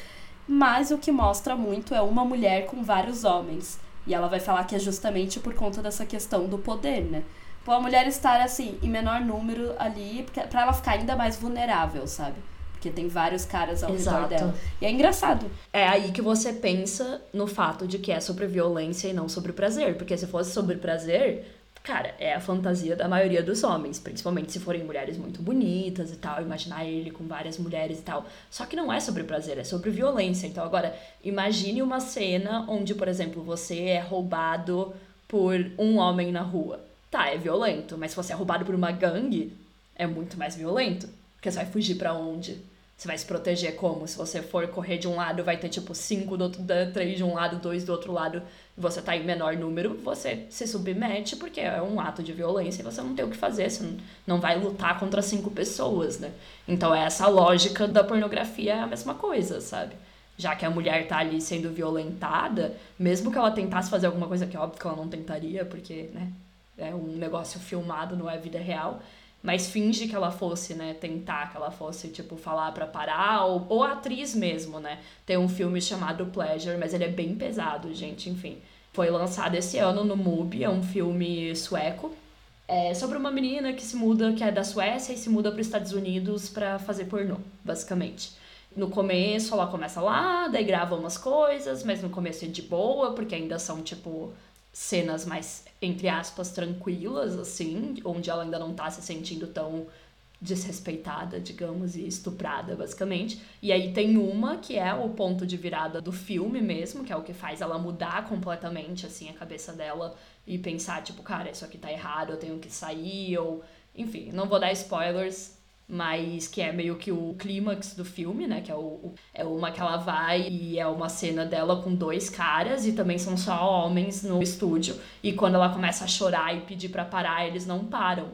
Mas o que mostra muito é uma mulher com vários homens. E ela vai falar que é justamente por conta dessa questão do poder, né? Pô, a mulher estar assim, em menor número ali, para ela ficar ainda mais vulnerável, sabe? Porque tem vários caras ao Exato. redor dela. E é engraçado. É aí que você pensa no fato de que é sobre violência e não sobre prazer. Porque se fosse sobre prazer, cara, é a fantasia da maioria dos homens, principalmente se forem mulheres muito bonitas e tal, imaginar ele com várias mulheres e tal. Só que não é sobre prazer, é sobre violência. Então agora, imagine uma cena onde, por exemplo, você é roubado por um homem na rua. Tá, é violento, mas se você é roubado por uma gangue, é muito mais violento. Porque você vai fugir para onde? Você vai se proteger como? Se você for correr de um lado, vai ter tipo cinco do outro, três de um lado, dois do outro lado, e você tá em menor número, você se submete porque é um ato de violência e você não tem o que fazer, você não vai lutar contra cinco pessoas, né? Então essa lógica da pornografia é a mesma coisa, sabe? Já que a mulher tá ali sendo violentada, mesmo que ela tentasse fazer alguma coisa que é óbvio que ela não tentaria, porque, né, é um negócio filmado, não é vida real mas finge que ela fosse, né, tentar que ela fosse, tipo, falar para parar, ou, ou atriz mesmo, né. Tem um filme chamado Pleasure, mas ele é bem pesado, gente, enfim. Foi lançado esse ano no MUBI, é um filme sueco. É sobre uma menina que se muda, que é da Suécia, e se muda para os Estados Unidos para fazer pornô, basicamente. No começo ela começa lá, daí grava umas coisas, mas no começo é de boa, porque ainda são, tipo, cenas mais, entre aspas, tranquilas, assim, onde ela ainda não tá se sentindo tão desrespeitada, digamos, e estuprada, basicamente. E aí tem uma que é o ponto de virada do filme mesmo, que é o que faz ela mudar completamente, assim, a cabeça dela e pensar, tipo, cara, isso aqui tá errado, eu tenho que sair, ou... Enfim, não vou dar spoilers, mas que é meio que o clímax do filme, né? Que é, o, é uma que ela vai e é uma cena dela com dois caras e também são só homens no estúdio. E quando ela começa a chorar e pedir para parar, eles não param.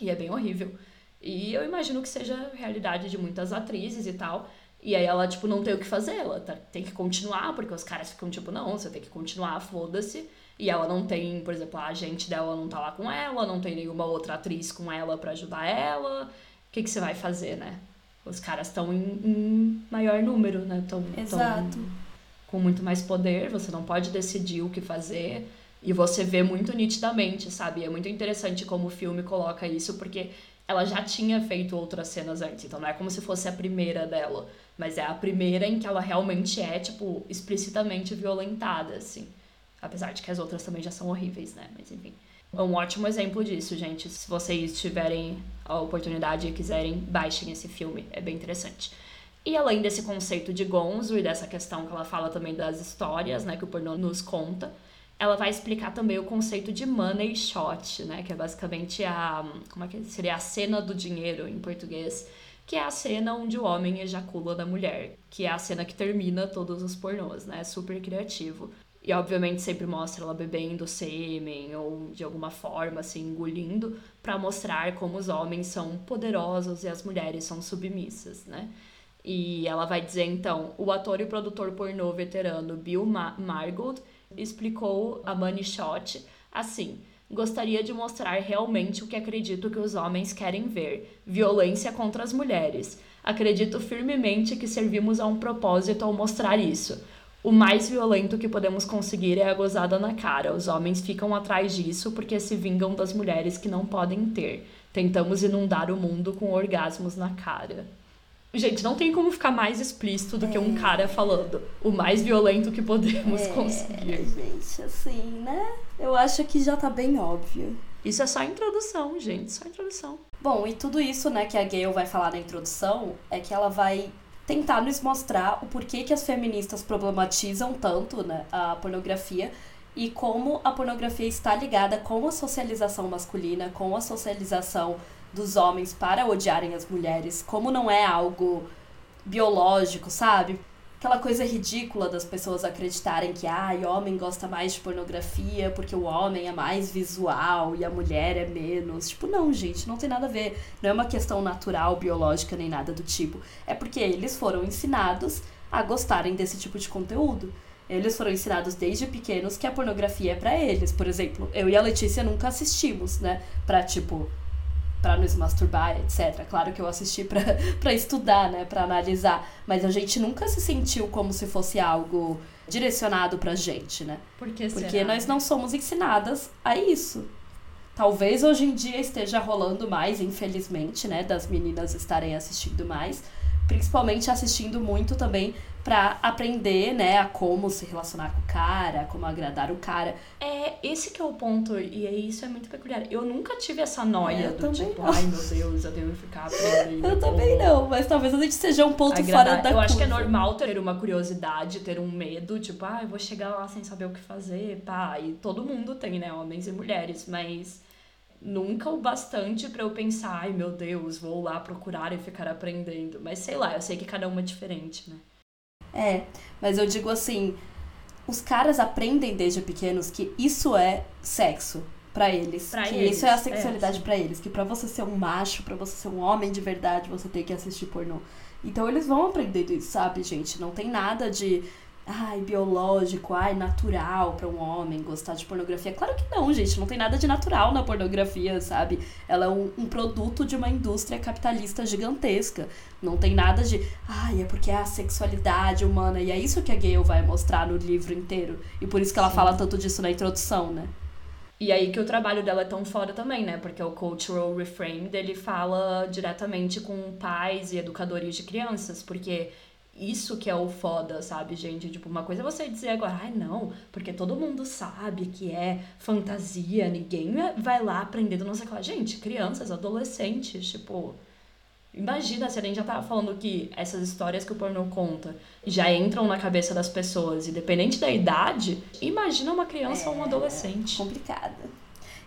E é bem horrível. E eu imagino que seja a realidade de muitas atrizes e tal. E aí ela, tipo, não tem o que fazer, ela tá, tem que continuar, porque os caras ficam tipo, não, você tem que continuar, foda-se. E ela não tem, por exemplo, a agente dela não tá lá com ela, não tem nenhuma outra atriz com ela para ajudar ela que, que você vai fazer, né? Os caras estão em, em, maior número, né? Tão, Exato. Tão com muito mais poder, você não pode decidir o que fazer. E você vê muito nitidamente, sabe? É muito interessante como o filme coloca isso, porque ela já tinha feito outras cenas antes. Então não é como se fosse a primeira dela. Mas é a primeira em que ela realmente é, tipo, explicitamente violentada, assim. Apesar de que as outras também já são horríveis, né? Mas enfim. É um ótimo exemplo disso, gente. Se vocês tiverem a oportunidade e quiserem, baixem esse filme. É bem interessante. E além desse conceito de gonzo e dessa questão que ela fala também das histórias, né, que o pornô nos conta, ela vai explicar também o conceito de money shot, né, que é basicamente a como é que seria a cena do dinheiro em português, que é a cena onde o homem ejacula na mulher, que é a cena que termina todos os pornôs, né? Super criativo. E obviamente sempre mostra ela bebendo sêmen ou de alguma forma assim engolindo para mostrar como os homens são poderosos e as mulheres são submissas, né? E ela vai dizer então, o ator e produtor pornô veterano Bill Ma Margold explicou a Money Shot assim: Gostaria de mostrar realmente o que acredito que os homens querem ver: violência contra as mulheres. Acredito firmemente que servimos a um propósito ao mostrar isso o mais violento que podemos conseguir é a gozada na cara. Os homens ficam atrás disso porque se vingam das mulheres que não podem ter. Tentamos inundar o mundo com orgasmos na cara. Gente, não tem como ficar mais explícito do que um É. cara falando o mais violento que podemos É, conseguir. gente, assim, né? Eu acho que já tá bem óbvio. Isso é só a introdução, gente, só a introdução. Bom, e tudo isso, né, que a Gayle vai falar na introdução é que ela vai tentar nos mostrar o porquê que as feministas problematizam tanto né, a pornografia e como a pornografia está ligada com a socialização masculina, com a socialização dos homens para odiarem as mulheres, como não é algo biológico, sabe? Aquela coisa ridícula das pessoas acreditarem que ah, homem gosta mais de pornografia porque o homem é mais visual e a mulher é menos. Tipo, não, gente, não tem nada a ver. Não é uma questão natural, biológica, nem nada do tipo. É porque eles foram ensinados a gostarem desse tipo de conteúdo. Eles foram ensinados desde pequenos que a pornografia é pra eles. Por exemplo, eu e a Letícia nunca assistimos, né? Pra, tipo, pra nos masturbar, etc. Claro que eu assisti pra, pra estudar, né? Pra analisar. Mas a gente nunca se sentiu como se fosse algo direcionado pra gente, né? Por que Porque será? nós não somos ensinadas a isso. Talvez hoje em dia esteja rolando mais, infelizmente, né? Das meninas estarem assistindo mais. Principalmente assistindo muito também pra aprender, né? A como se relacionar com o cara, como agradar o cara. É, esse que é o ponto, e isso é muito peculiar. Eu nunca tive essa noia É, eu do também tipo, não. ai meu Deus, eu devo ficar aprendendo. Eu também não, mas talvez a gente seja um ponto agradar. fora da Eu acho que é curva. normal ter uma curiosidade, ter um medo, tipo, ah, eu vou chegar lá sem saber o que fazer, pá. E todo mundo tem, né, homens e mulheres, mas nunca o bastante pra eu pensar, ai meu Deus, vou lá procurar e ficar aprendendo. Mas sei lá, eu sei que cada uma é diferente, né? É, mas eu digo assim, os caras aprendem desde pequenos que isso é sexo pra eles, Pra que eles, isso é a é, sexualidade sim. pra eles, que pra você ser um macho, pra você ser um homem de verdade, você tem que assistir pornô. Então eles vão aprendendo isso, sabe, gente? Não tem nada de ai, biológico, ai, natural pra um homem gostar de pornografia. Claro que não, gente. Não tem nada de natural na pornografia, sabe? Ela é um, um produto de uma indústria capitalista gigantesca. Não tem nada de, ai, é porque é a sexualidade humana. E é isso que a Gayle vai mostrar no livro inteiro. E por isso que ela Sim. fala tanto disso na introdução, né? E aí que o trabalho dela é tão foda também, né? Porque o Cultural Reframed, ele fala diretamente com pais e educadores de crianças, porque isso que é o foda, sabe, gente? Tipo, uma coisa é você dizer agora, ai não, porque todo mundo sabe que é fantasia, ninguém vai lá aprendendo não sei o que lá. Gente, crianças, adolescentes, tipo... Imagina se a gente já tava falando que essas histórias que o pornô conta já entram na cabeça das pessoas, independente da idade, imagina uma criança ou um adolescente. complicada.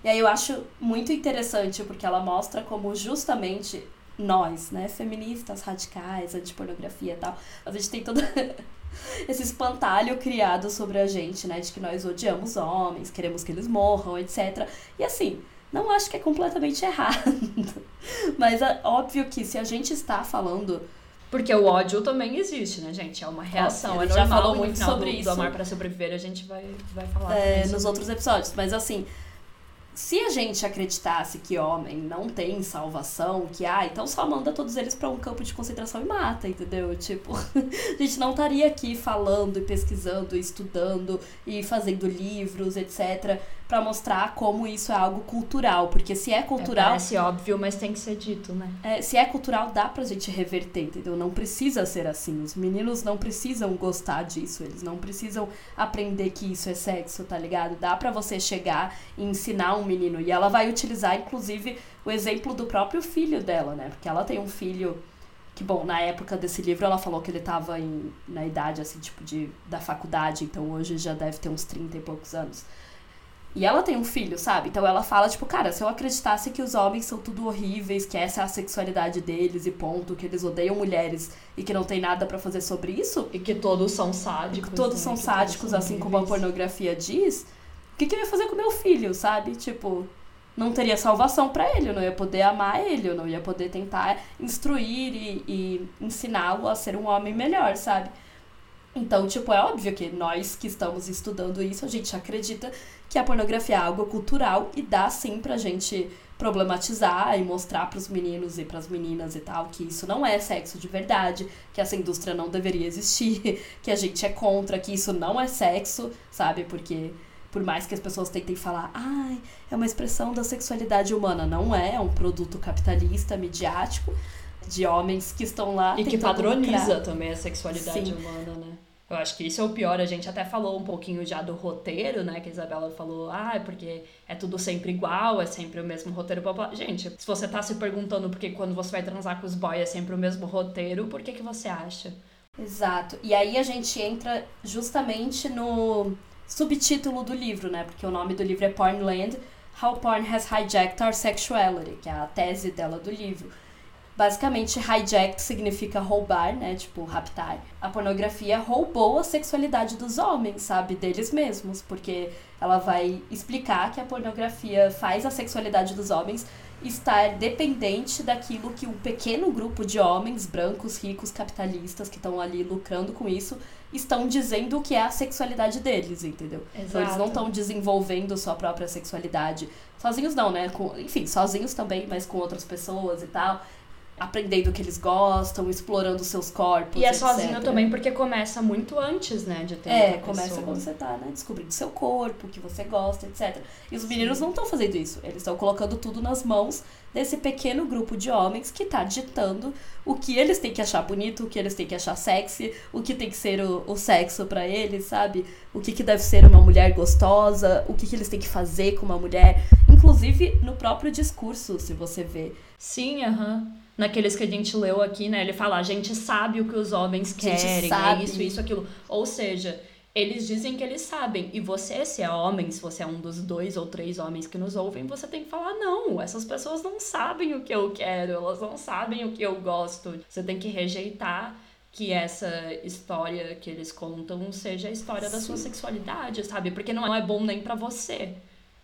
E aí eu acho muito interessante porque ela mostra como justamente nós, né, feministas radicais, antipornografia e tal, a gente tem todo esse espantalho criado sobre a gente, né, de que nós odiamos homens, queremos que eles morram, etc. E assim, não acho que é completamente errado. Mas é óbvio que se a gente está falando Porque o ódio também existe, né, gente? É uma reação, Óbvio, é ele já falou muito sobre do, isso. do Amar para Sobreviver, a gente vai, vai falar. é, nos outros episódios, mas assim, se a gente acreditasse que homem não tem salvação, que ah, então só manda todos eles pra um campo de concentração e mata, entendeu? Tipo, a gente não estaria aqui falando e pesquisando, e estudando e fazendo livros, etc, pra mostrar como isso é algo cultural, porque se é É, cultural, parece óbvio, mas tem que ser dito, né? é, se é cultural, dá pra gente reverter, entendeu? Não precisa ser assim. Os meninos não precisam gostar disso, eles não precisam aprender que isso é sexo, tá ligado? Dá pra você chegar e ensinar um menino. E ela vai utilizar, inclusive, o exemplo do próprio filho dela, né? Porque ela tem um filho que, bom, na época desse livro ela falou que ele tava em, na idade, assim, tipo, de, da faculdade, então hoje já deve ter uns 30 e poucos anos. E ela tem um filho, sabe? Então ela fala, tipo, cara, se eu acreditasse que os homens são tudo horríveis, que essa é a sexualidade deles e ponto, que eles odeiam mulheres e que não tem nada pra fazer sobre isso, E que todos são sádicos. todos né? são Que sádicos, assim como a horríveis. pornografia diz, o que, que eu ia fazer com meu filho, sabe? Tipo, não teria salvação pra ele, eu não ia poder amar ele, eu não ia poder tentar instruir e, e ensiná-lo a ser um homem melhor, sabe? Então, tipo, é óbvio que nós que estamos estudando isso, a gente acredita que a pornografia é algo cultural e dá sim pra gente problematizar e mostrar pros meninos e pras meninas e tal que isso não é sexo de verdade, que essa indústria não deveria existir, que a gente é contra, que isso não é sexo, sabe? Porque por mais que as pessoas tentem falar, ai, é uma expressão da sexualidade humana, não é, é um produto capitalista, midiático, de homens que estão lá. E que padroniza lucrar. também a sexualidade Sim. humana, né? Eu acho que isso é o pior. A gente até falou um pouquinho já do roteiro, né? Que a Isabela falou, ah, é porque é tudo sempre igual, é sempre o mesmo roteiro. Gente, se você tá se perguntando porque quando você vai transar com os boys é sempre o mesmo roteiro, por que, que você acha? Exato. E aí a gente entra justamente no subtítulo do livro, né? Porque o nome do livro é Pornland: How Porn Has Hijacked Our Sexuality, que é a tese dela do livro. Basicamente, hijack significa roubar, né? Tipo, raptar. A pornografia roubou a sexualidade dos homens, sabe? Deles mesmos. Porque ela vai explicar que a pornografia faz a sexualidade dos homens estar dependente daquilo que um pequeno grupo de homens brancos, ricos, capitalistas que estão ali lucrando com isso estão dizendo o que é a sexualidade deles, entendeu? Então eles não Exato. estão desenvolvendo sua própria sexualidade. Sozinhos não, né? Com, enfim, sozinhos também, mas com outras pessoas e tal. Aprendendo o que eles gostam, explorando seus corpos. E é etc. sozinho também porque começa muito antes, né? De ter É, começa pessoa. quando você tá, né, descobrindo seu corpo, o que você gosta, etc. E os meninos não estão fazendo isso. Eles estão colocando tudo nas mãos desse pequeno grupo de homens que tá ditando o que eles têm que achar bonito, o que eles têm que achar sexy, o que tem que ser o, o sexo pra eles, sabe? O que, que deve ser uma mulher gostosa, o que, que eles têm que fazer com uma mulher. Inclusive no próprio discurso, se você vê. Sim, aham. Naqueles que a gente leu aqui, né? Ele fala, a gente sabe o que os homens querem, é isso, isso, aquilo. Ou seja, eles dizem que eles sabem. E você, se é homem, se você é um dos dois ou três homens que nos ouvem, você tem que falar, não, essas pessoas não sabem o que eu quero, elas não sabem o que eu gosto. Você tem que rejeitar que essa história que eles contam seja a história da sua sexualidade, sabe? Porque não é bom nem pra você.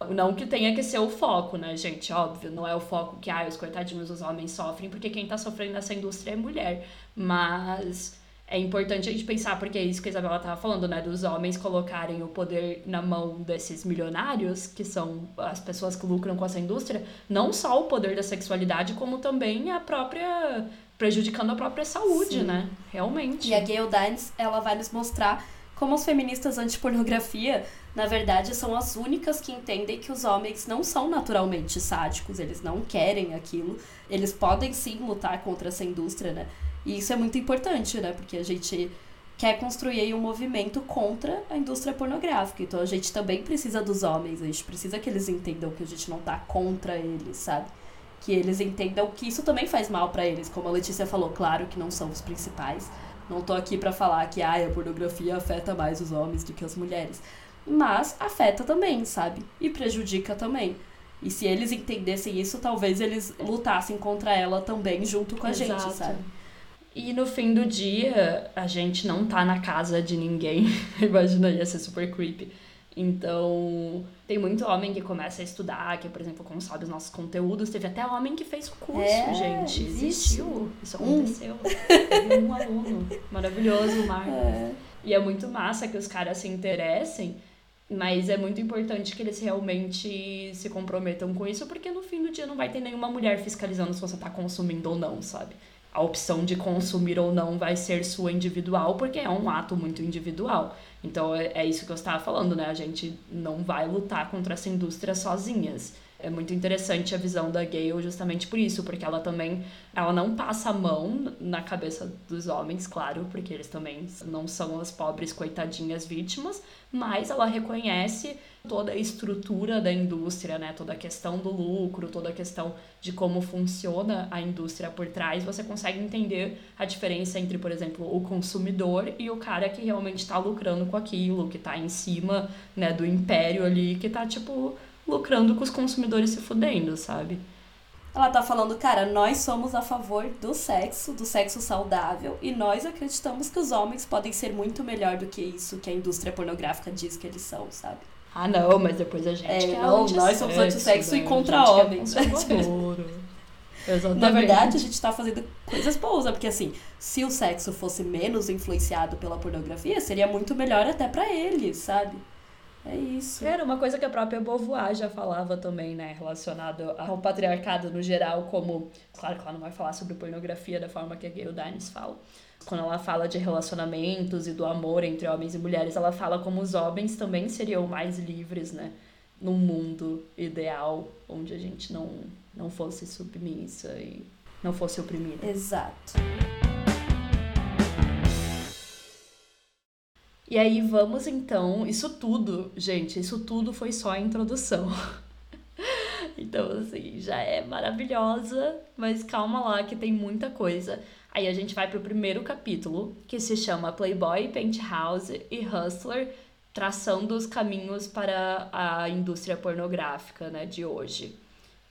Não que tenha que ser o foco, né, gente? Óbvio, não é o foco que ah, os coitadinhos dos homens sofrem, porque quem tá sofrendo nessa indústria é mulher. Mas é importante a gente pensar, porque é isso que a Isabela tava falando, né? Dos homens colocarem o poder na mão desses milionários, que são as pessoas que lucram com essa indústria, não só o poder da sexualidade, como também a própria. prejudicando a própria saúde, Sim. né? Realmente. E a Gayle Dines, ela vai nos mostrar como as feministas anti-pornografia, na verdade, são as únicas que entendem que os homens não são naturalmente sádicos, eles não querem aquilo, eles podem sim lutar contra essa indústria, né? E isso é muito importante, né? Porque a gente quer construir um movimento contra a indústria pornográfica. Então a gente também precisa dos homens, a gente precisa que eles entendam que a gente não tá contra eles, sabe? Que eles entendam que isso também faz mal pra eles, como a Letícia falou, claro que não são os principais. Não tô aqui pra falar que ah, a pornografia afeta mais os homens do que as mulheres. Mas afeta também, sabe? E prejudica também. E se eles entendessem isso, talvez eles lutassem contra ela também junto com a gente, Exato. sabe? E no fim do dia, a gente não tá na casa de ninguém. Imagina, ia ser super creepy. Então, tem muito homem que começa a estudar, que, por exemplo, consome os nossos conteúdos. Teve até homem que fez curso, É, gente. existe. Existiu. Isso Um. aconteceu. Teve um aluno. Maravilhoso, o Marcos. É. E é muito massa que os caras se interessem, mas é muito importante que eles realmente se comprometam com isso, porque no fim do dia não vai ter nenhuma mulher fiscalizando se você tá consumindo ou não, sabe? A opção de consumir ou não vai ser sua individual, porque é um ato muito individual. Então é, é isso que eu estava falando, né? A gente não vai lutar contra essa indústria sozinhas. É muito interessante a visão da Gayle justamente por isso, porque ela também, ela não passa a mão na cabeça dos homens, claro, porque eles também não são as pobres coitadinhas vítimas, mas ela reconhece toda a estrutura da indústria, né? Toda a questão do lucro, toda a questão de como funciona a indústria por trás, você consegue entender a diferença entre, por exemplo, o consumidor e o cara que realmente está lucrando com aquilo, que está em cima, né, do império ali, que tá tipo lucrando com os consumidores se fudendo, sabe? Ela tá falando, cara, nós somos a favor do sexo, do sexo saudável, e nós acreditamos que os homens podem ser muito melhor do que isso que a indústria pornográfica diz que eles são, sabe? Ah, não, mas depois a gente É, que é não, nós somos antissexo e contra é homens. Na verdade, a gente tá fazendo coisas boas, né? Porque assim, se o sexo fosse menos influenciado pela pornografia, seria muito melhor até pra eles, sabe? É isso. Era uma coisa que a própria Beauvoir já falava também, né? Relacionado ao patriarcado no geral, como... Claro que ela não vai falar sobre pornografia da forma que a Gayle Dines fala. Quando ela fala de relacionamentos e do amor entre homens e mulheres, ela fala como os homens também seriam mais livres, né? Num mundo ideal, onde a gente não, não fosse submissa e não fosse oprimida. Exato. E aí vamos então, isso tudo, gente, isso tudo foi só a introdução. então, assim, já é maravilhosa, mas calma lá que tem muita coisa. Aí a gente vai pro primeiro capítulo, que se chama Playboy, Penthouse e Hustler, traçando os caminhos para a indústria pornográfica, né, de hoje.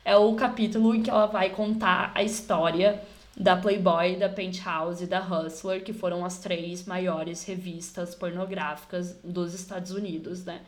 É o capítulo em que ela vai contar a história da Playboy, da Penthouse e da Hustler, que foram as três maiores revistas pornográficas dos Estados Unidos, né?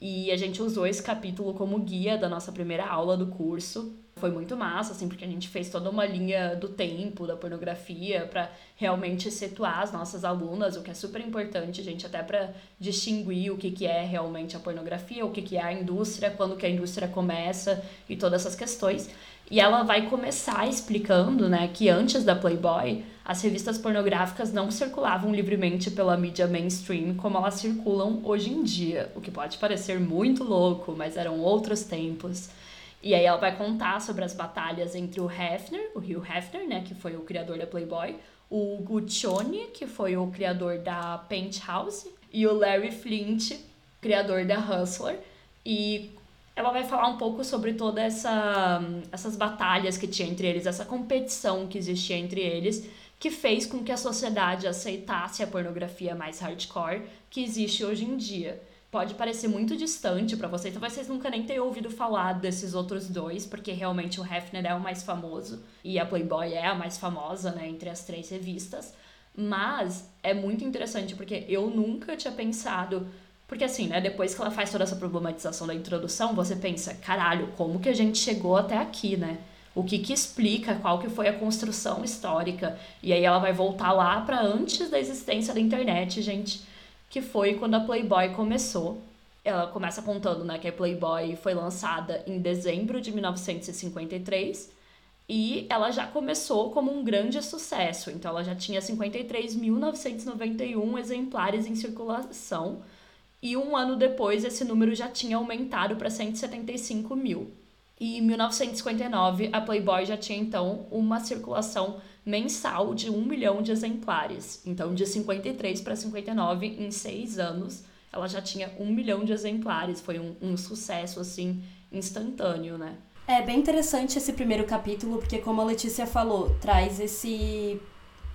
E a gente usou esse capítulo como guia da nossa primeira aula do curso. Foi muito massa, assim, porque a gente fez toda uma linha do tempo da pornografia para realmente situar as nossas alunas, o que é super importante, gente, até para distinguir o que, que é realmente a pornografia, o que, que é a indústria, quando que a indústria começa e todas essas questões. E ela vai começar explicando, né, que antes da Playboy, as revistas pornográficas não circulavam livremente pela mídia mainstream como elas circulam hoje em dia, o que pode parecer muito louco, mas eram outros tempos. E aí ela vai contar sobre as batalhas entre o Hefner, o Hugh Hefner, né, que foi o criador da Playboy, o Guccione, que foi o criador da Penthouse, e o Larry Flint, criador da Hustler, e ela vai falar um pouco sobre toda essa essas batalhas que tinha entre eles, essa competição que existia entre eles, que fez com que a sociedade aceitasse a pornografia mais hardcore que existe hoje em dia. Pode parecer muito distante para vocês, talvez vocês nunca nem tenham ouvido falar desses outros dois, porque realmente o Hefner é o mais famoso e a Playboy é a mais famosa, né, entre as três revistas. Mas é muito interessante porque eu nunca tinha pensado porque assim, né, depois que ela faz toda essa problematização da introdução, você pensa, caralho, como que a gente chegou até aqui, né? O que que explica qual que foi a construção histórica? E aí ela vai voltar lá para antes da existência da internet, gente, que foi quando a Playboy começou. Ela começa contando, né, que a Playboy foi lançada em dezembro de 1953 e ela já começou como um grande sucesso. Então ela já tinha 53.991 exemplares em circulação e um ano depois esse número já tinha aumentado para 175 mil. E em 1959, a Playboy já tinha então uma circulação mensal de um milhão de exemplares. Então, de 53 para 59, em seis anos, ela já tinha um milhão de exemplares. Foi um, um sucesso, assim, instantâneo, né? É bem interessante esse primeiro capítulo, porque, como a Letícia falou, traz esse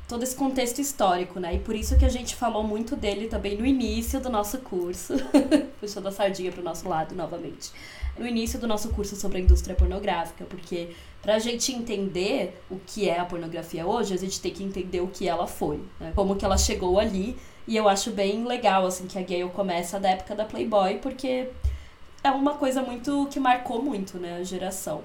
todo esse contexto histórico, né? E por isso que a gente falou muito dele também no início do nosso curso, puxando a sardinha para o nosso lado novamente. No início do nosso curso sobre a indústria pornográfica, porque para a gente entender o que é a pornografia hoje, a gente tem que entender o que ela foi, né? Como que ela chegou ali. E eu acho bem legal, assim, que a Gale começa da época da Playboy, porque é uma coisa muito que marcou muito, né, a geração.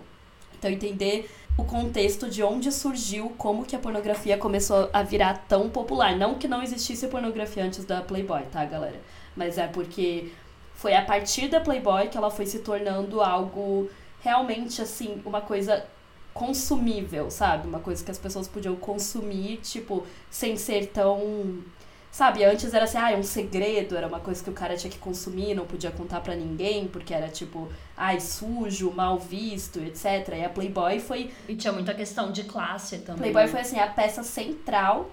Então, entender o contexto de onde surgiu, como que a pornografia começou a virar tão popular. Não que não existisse pornografia antes da Playboy, tá, galera? Mas é porque foi a partir da Playboy que ela foi se tornando algo realmente, assim, uma coisa consumível, sabe? Uma coisa que as pessoas podiam consumir, tipo, sem ser tão Sabe, antes era assim, ah, é um segredo, era uma coisa que o cara tinha que consumir, não podia contar para ninguém, porque era tipo, ai, sujo, mal visto, etc. E a Playboy foi. E tinha muita questão de classe também. Playboy né? foi assim, a peça central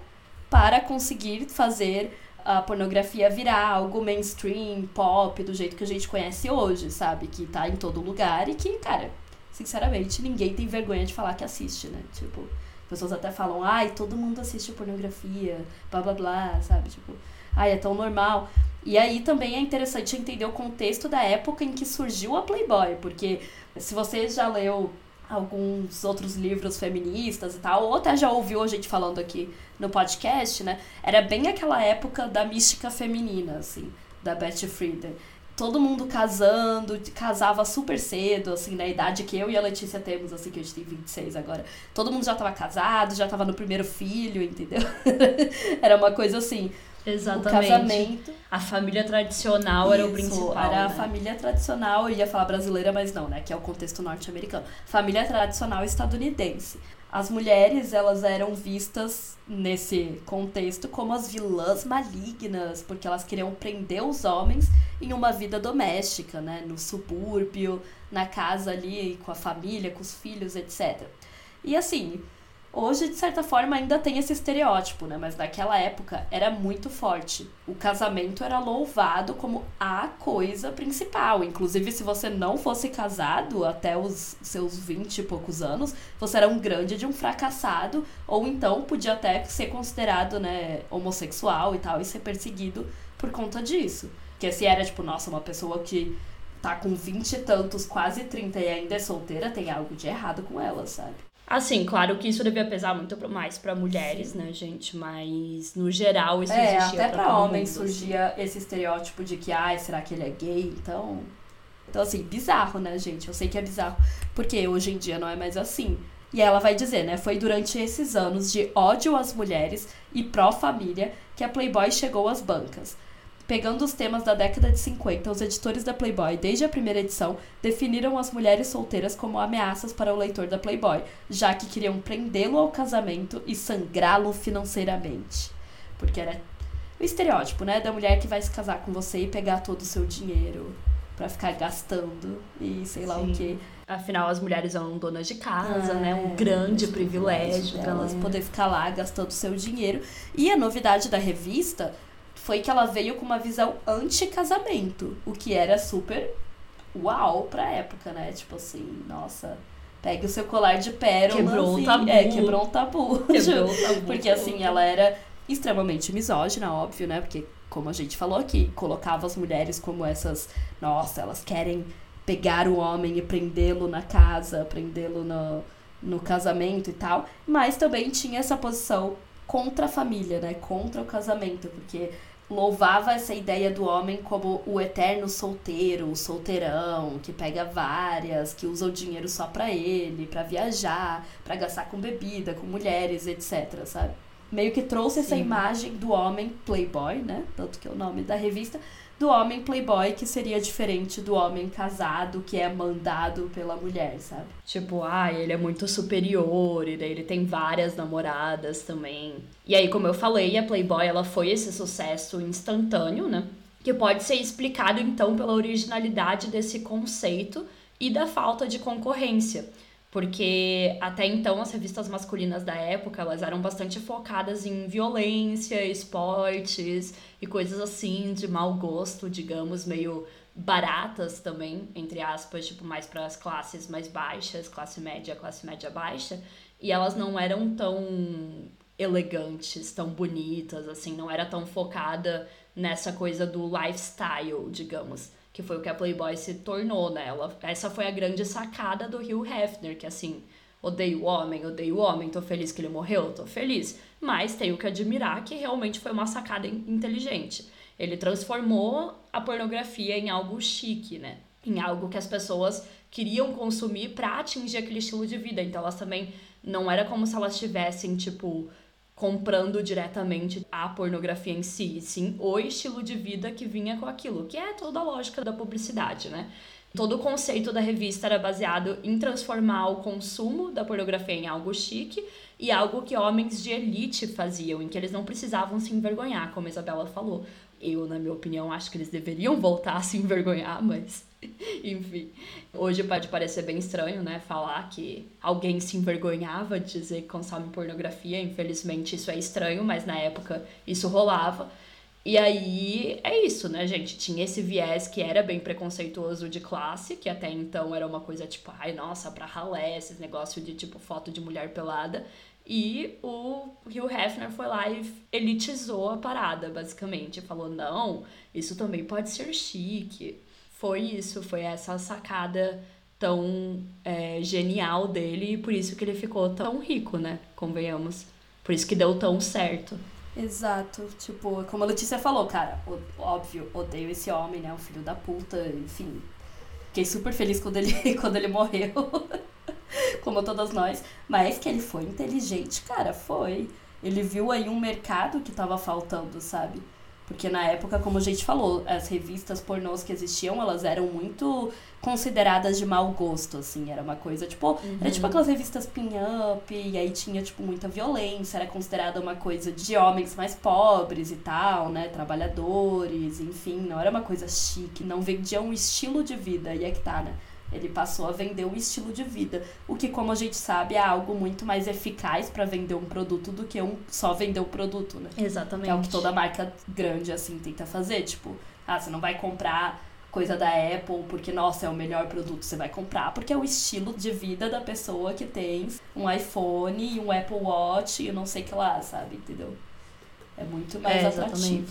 para conseguir fazer a pornografia virar algo mainstream, pop, do jeito que a gente conhece hoje, sabe? Que tá em todo lugar e que, cara, sinceramente, ninguém tem vergonha de falar que assiste, né? Tipo pessoas até falam, ai, todo mundo assiste pornografia, blá blá blá, sabe? Tipo, ai, é tão normal. E aí também é interessante entender o contexto da época em que surgiu a Playboy, porque se você já leu alguns outros livros feministas e tal, ou até já ouviu a gente falando aqui no podcast, né? Era bem aquela época da mística feminina, assim, da Betty Friedan todo mundo casando, casava super cedo, assim, na idade que eu e a Letícia temos, assim, que a gente tem 26 agora. Todo mundo já tava casado, já tava no primeiro filho, entendeu? Era uma coisa assim. Exatamente. O casamento. A família tradicional Isso, era o principal. Era né? a família tradicional, eu ia falar brasileira, mas não, né? Que é o contexto norte-americano. Família tradicional estadunidense as mulheres elas eram vistas nesse contexto como as vilãs malignas, porque elas queriam prender os homens em uma vida doméstica, né, no subúrbio, na casa ali com a família, com os filhos, etc. E assim, Hoje, de certa forma, ainda tem esse estereótipo, né? Mas naquela época era muito forte. O casamento era louvado como a coisa principal. Inclusive, se você não fosse casado até os seus 20 e poucos anos, você era um grande de um fracassado, ou então podia até ser considerado, né, homossexual e tal, e ser perseguido por conta disso. Porque se era, tipo, nossa, uma pessoa que tá com 20 e tantos, quase 30 e ainda é solteira, tem algo de errado com ela, sabe? Assim, claro que isso devia pesar muito mais para mulheres, né, gente? Mas no geral isso é, existia até todo homens mundo, assim. surgia esse estereótipo de que, ai, será que ele é gay? Então. Então, assim, bizarro, né, gente? Eu sei que é bizarro, porque hoje em dia não é mais assim. E ela vai dizer, né? Foi durante esses anos de ódio às mulheres e pró-família que a Playboy chegou às bancas. Pegando os temas da década de 50, os editores da Playboy, desde a primeira edição, definiram as mulheres solteiras como ameaças para o leitor da Playboy, já que queriam prendê-lo ao casamento e sangrá-lo financeiramente. Porque era o estereótipo, né? Da mulher que vai se casar com você e pegar todo o seu dinheiro pra ficar gastando e sei lá Sim. o quê. Afinal, as mulheres eram donas de casa, né? Um É, grande privilégio. delas né? poder ficar lá gastando seu dinheiro. E a novidade da revista foi que ela veio com uma visão anti-casamento, o que era super uau pra época, né? Tipo assim, nossa, pegue o seu colar de pérolas Quebrou e- tabu. É, quebrou um tabu. Quebrou o tabu Porque assim, ela era extremamente misógina, óbvio, né? Porque, como a gente falou aqui, colocava as mulheres como essas, nossa, elas querem pegar o homem e prendê-lo na casa, prendê-lo no, no casamento e tal. Mas também tinha essa posição contra a família, né? Contra o casamento, porque louvava essa ideia do homem como o eterno solteiro, o solteirão, que pega várias, que usa o dinheiro só pra ele, pra viajar, pra gastar com bebida, com mulheres, etc, sabe? Meio que trouxe essa Sim. imagem do homem playboy, né? Tanto que é o nome da revista, do homem playboy que seria diferente do homem casado que é mandado pela mulher, sabe? Tipo, ah, ele é muito superior, e daí ele tem várias namoradas também. E aí, como eu falei, a Playboy, ela foi esse sucesso instantâneo, né? Que pode ser explicado, então, pela originalidade desse conceito e da falta de concorrência. Porque até então as revistas masculinas da época, elas eram bastante focadas em violência, esportes e coisas assim de mau gosto, digamos, meio baratas também, entre aspas, tipo, mais para as classes mais baixas, classe média, classe média baixa, e elas não eram tão elegantes, tão bonitas, assim, não era tão focada nessa coisa do lifestyle, digamos, que foi o que a Playboy se tornou, né? Ela, essa foi a grande sacada do Hugh Hefner, que assim, odeio o homem, odeio o homem, tô feliz que ele morreu, tô feliz, mas tenho que admirar que realmente foi uma sacada in- inteligente. Ele transformou a pornografia em algo chique, né? Em algo que as pessoas queriam consumir pra atingir aquele estilo de vida. Então elas também não era como se elas tivessem, tipo, comprando diretamente a pornografia em si, sim o estilo de vida que vinha com aquilo, que é toda a lógica da publicidade, né? Todo o conceito da revista era baseado em transformar o consumo da pornografia em algo chique e algo que homens de elite faziam, em que eles não precisavam se envergonhar, como a Isabela falou. Eu, na minha opinião, acho que eles deveriam voltar a se envergonhar, mas enfim. Hoje pode parecer bem estranho, né? Falar que alguém se envergonhava de dizer que consome pornografia. Infelizmente, isso é estranho, mas na época isso rolava. E aí é isso, né, gente? Tinha esse viés que era bem preconceituoso de classe, que até então era uma coisa tipo, ai, nossa, pra ralé, esses negócio de tipo foto de mulher pelada. E o Hugh Hefner foi lá e elitizou a parada, basicamente. Falou, não, isso também pode ser chique. Foi isso, foi essa sacada tão é, genial dele e por isso que ele ficou tão rico, né? Convenhamos. Por isso que deu tão certo. Exato. Tipo, como a Letícia falou, cara, o- óbvio, odeio esse homem, né? Um filho da puta, enfim. Fiquei super feliz quando ele, quando ele morreu. como todas nós. Mas que ele foi inteligente, cara, foi. Ele viu aí um mercado que tava faltando, sabe? Porque na época, como a gente falou, as revistas pornôs que existiam, elas eram muito consideradas de mau gosto, assim. Era uma coisa, tipo... Era tipo aquelas revistas pin-up, e aí tinha, tipo, muita violência. Era considerada uma coisa de homens mais pobres e tal, né? Trabalhadores, enfim. Não era uma coisa chique. Não vendia um estilo de vida. E é que tá, né? Ele passou a vender um estilo de vida, o que, como a gente sabe, é algo muito mais eficaz para vender um produto do que um só vender o um produto, né? Exatamente. Que é o que toda marca grande assim tenta fazer, tipo, ah, você não vai comprar coisa da Apple porque nossa, é o melhor produto, você vai comprar porque é o estilo de vida da pessoa que tem um iPhone e um Apple Watch e não sei que lá, sabe, entendeu? É muito mais é, atrativo.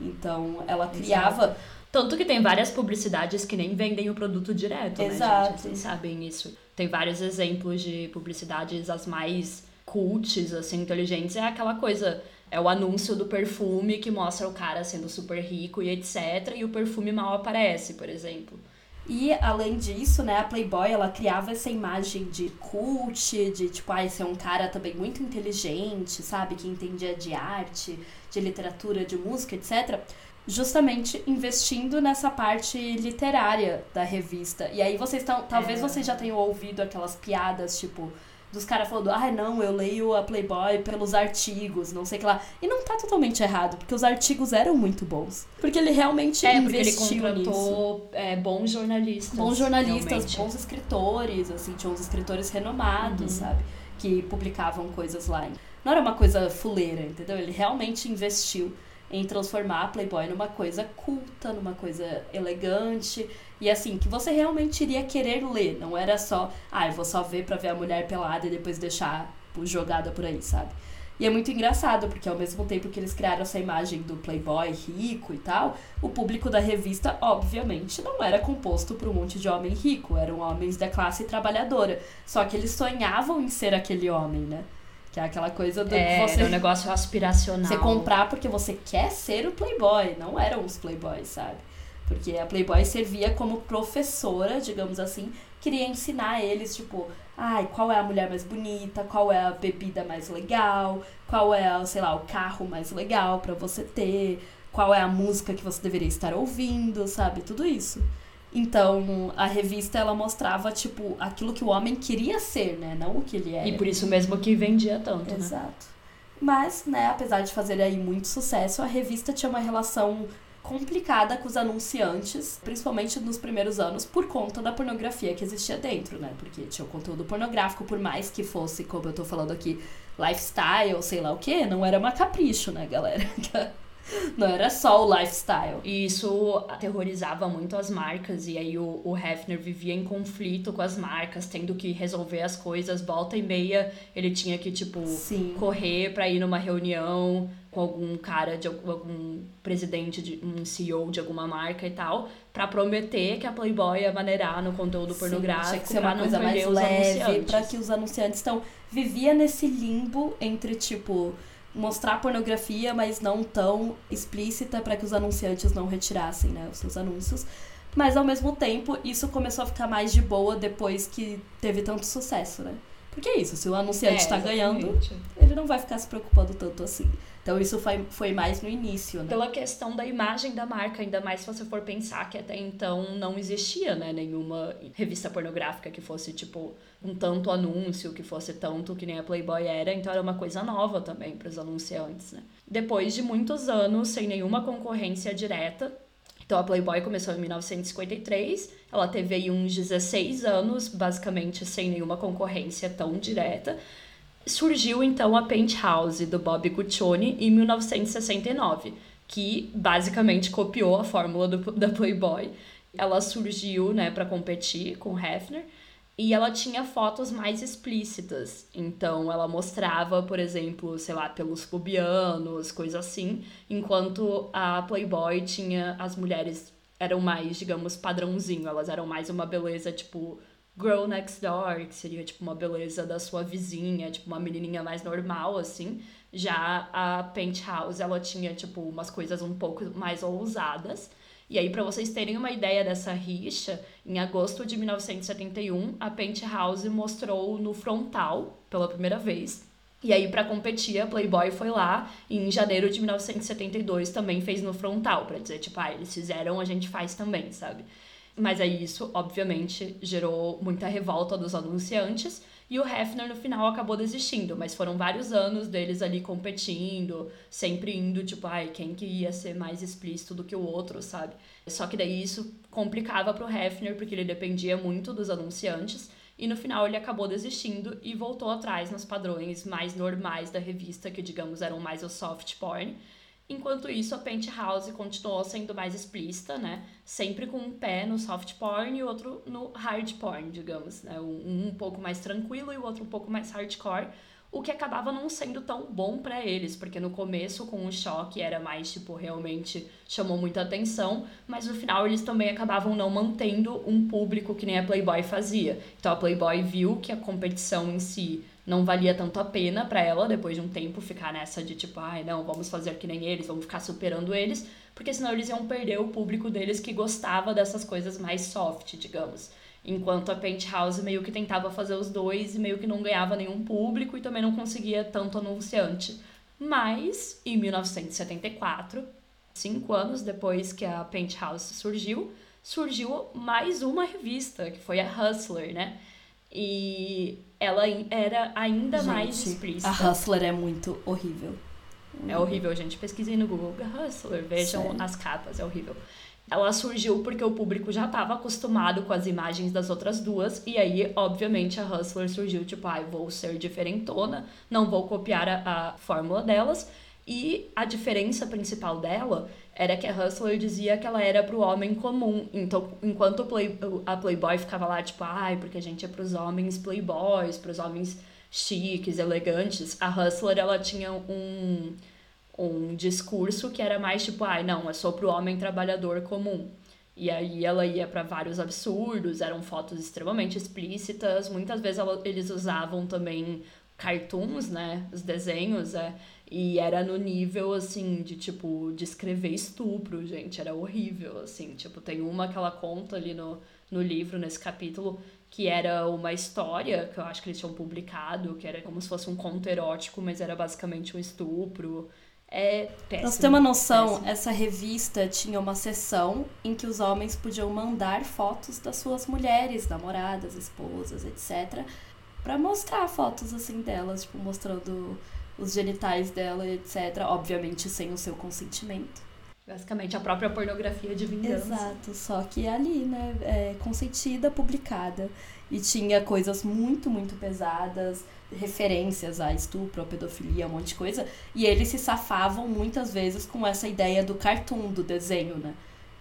Então, ela criava Exato. Tanto que tem várias publicidades que nem vendem o produto direto, Exato. né, gente? Vocês sabem isso. Tem vários exemplos de publicidades, as mais cults, assim, inteligentes. É aquela coisa, é o anúncio do perfume que mostra o cara sendo super rico e etc. E o perfume mal aparece, por exemplo. E além disso, né, a Playboy ela criava essa imagem de cult, de tipo, ah, esse é um cara também muito inteligente, sabe, que entendia de arte, de literatura, de música, etc justamente investindo nessa parte literária da revista. E aí vocês estão. Talvez é. vocês já tenham ouvido aquelas piadas, tipo, dos caras falando, ah, não, eu leio a Playboy pelos artigos, não sei o que lá. E não tá totalmente errado, porque os artigos eram muito bons. Porque ele realmente é, investiu porque ele contratou é, bons jornalistas. Bons jornalistas, realmente. bons escritores, assim, tinha uns escritores renomados, uhum. sabe? Que publicavam coisas lá. Não era uma coisa fuleira, entendeu? Ele realmente investiu em transformar a Playboy numa coisa culta, numa coisa elegante e assim, que você realmente iria querer ler, não era só, ah, eu vou só ver pra ver a mulher pelada e depois deixar jogada por aí, sabe? E é muito engraçado, porque ao mesmo tempo que eles criaram essa imagem do playboy rico e tal, o público da revista, obviamente, não era composto por um monte de homem rico, eram homens da classe trabalhadora. Só que eles sonhavam em ser aquele homem, né? Que é aquela coisa do é, você. É um negócio aspiracional. Você comprar porque você quer ser o Playboy, não eram os Playboys, sabe? Porque a Playboy servia como professora, digamos assim, queria ensinar eles, tipo, ai, qual é a mulher mais bonita, qual é a bebida mais legal, qual é, sei lá, o carro mais legal para você ter, qual é a música que você deveria estar ouvindo, sabe? Tudo isso. Então, a revista ela mostrava tipo aquilo que o homem queria ser, né, não o que ele era. E por isso mesmo que vendia tanto, Exato. né? Exato. Mas, né, apesar de fazer aí muito sucesso, a revista tinha uma relação complicada com os anunciantes, principalmente nos primeiros anos, por conta da pornografia que existia dentro, né? Porque tinha o conteúdo pornográfico, por mais que fosse, como eu tô falando aqui, lifestyle, sei lá o que, não era uma capricho, né, galera? Não era só o lifestyle. E isso aterrorizava muito as marcas. E aí o, o Hefner vivia em conflito com as marcas, tendo que resolver as coisas. Volta e meia ele tinha que, tipo, Sim. correr pra ir numa reunião com algum cara de algum presidente de um CEO de alguma marca e tal, para prometer que a Playboy ia maneirar no conteúdo Sim, pornográfico tinha que ser uma coisa mais leve, para que os anunciantes estão vivia nesse limbo entre tipo mostrar pornografia, mas não tão explícita para que os anunciantes não retirassem, né, os seus anúncios. Mas ao mesmo tempo, isso começou a ficar mais de boa depois que teve tanto sucesso, né? Porque é isso, se o anunciante está é, ganhando, ele não vai ficar se preocupando tanto assim. Então isso foi, foi mais no início, né? Pela questão da imagem da marca, ainda mais se você for pensar que até então não existia, né, nenhuma revista pornográfica que fosse, tipo, um tanto anúncio, que fosse tanto que nem a Playboy era, então era uma coisa nova também para os anunciantes, né? Depois de muitos anos sem nenhuma concorrência direta, então a Playboy começou em 1953, ela teve aí uns 16 anos, basicamente sem nenhuma concorrência tão direta, surgiu então a Penthouse do Bob Guccione em 1969, que basicamente copiou a fórmula do, da Playboy. Ela surgiu, né, para competir com Hefner e ela tinha fotos mais explícitas. Então ela mostrava, por exemplo, sei lá, pelos pubianos, coisa assim, enquanto a Playboy tinha as mulheres eram mais, digamos, padrãozinho, elas eram mais uma beleza tipo Girl Next Door, que seria tipo uma beleza da sua vizinha, tipo uma menininha mais normal assim. Já a Penthouse, ela tinha tipo umas coisas um pouco mais ousadas. E aí para vocês terem uma ideia dessa rixa, em agosto de 1971, a Penthouse mostrou no frontal pela primeira vez. E aí, para competir, a Playboy foi lá e em janeiro de 1972 também fez no frontal, para dizer, tipo, ah, eles fizeram, a gente faz também, sabe? Mas aí isso, obviamente, gerou muita revolta dos anunciantes E o Hefner, no final, acabou desistindo, mas foram vários anos deles ali competindo, sempre indo, tipo, ai, quem que ia ser mais explícito do que o outro, sabe? Só que daí isso complicava pro Hefner, porque ele dependia muito dos anunciantes, e no final ele acabou desistindo e voltou atrás nos padrões mais normais da revista, que digamos eram mais o soft porn. Enquanto isso, a Penthouse continuou sendo mais explícita, né? Sempre com um pé no soft porn e outro no hard porn, digamos, né? Um, um pouco mais tranquilo e o outro um pouco mais hardcore, o que acabava não sendo tão bom para eles, porque no começo com o choque era mais tipo realmente chamou muita atenção, mas no final eles também acabavam não mantendo um público que nem a Playboy fazia. Então a Playboy viu que a competição em si não valia tanto a pena para ela depois de um tempo ficar nessa de tipo, ai, não, vamos fazer que nem eles, vamos ficar superando eles, porque senão eles iam perder o público deles que gostava dessas coisas mais soft, digamos. Enquanto a Penthouse meio que tentava fazer os dois e meio que não ganhava nenhum público e também não conseguia tanto anunciante. Mas, em 1974, cinco anos depois que a Penthouse surgiu, surgiu mais uma revista, que foi a Hustler, né? E ela era ainda Gente, mais explícita. A Hustler é muito horrível. É horrível, gente. Pesquisei no Google Hustler, vejam Sério? as capas, é horrível. Ela surgiu porque o público já estava acostumado com as imagens das outras duas, e aí, obviamente, a Hustler surgiu tipo, ai, vou ser diferentona, não vou copiar a, a fórmula delas. E a diferença principal dela era que a Hustler dizia que ela era pro homem comum. Então, enquanto play, a Playboy ficava lá, tipo, ai, porque a gente é pros homens playboys, pros homens chiques, elegantes, a Hustler, ela tinha um, um discurso que era mais tipo, ai, não, é só pro homem trabalhador comum. E aí ela ia para vários absurdos, eram fotos extremamente explícitas, muitas vezes ela, eles usavam também cartoons, né, os desenhos, é, e era no nível, assim, de, tipo, descrever estupro, gente, era horrível, assim, tipo, tem uma que ela conta ali no, no livro, nesse capítulo, que era uma história que eu acho que eles tinham publicado, que era como se fosse um conto erótico, mas era basicamente um estupro, é péssimo. Pra ter uma noção, péssimo. essa revista tinha uma seção em que os homens podiam mandar fotos das suas mulheres, namoradas, esposas, etc. Pra mostrar fotos assim delas, tipo, mostrando os genitais dela, etc. Obviamente sem o seu consentimento. Basicamente, a própria pornografia de vingança. Exato, só que ali, né, é, consentida, publicada. E tinha coisas muito, muito pesadas, referências a estupro, a pedofilia, um monte de coisa. E eles se safavam muitas vezes com essa ideia do cartoon, do desenho, né?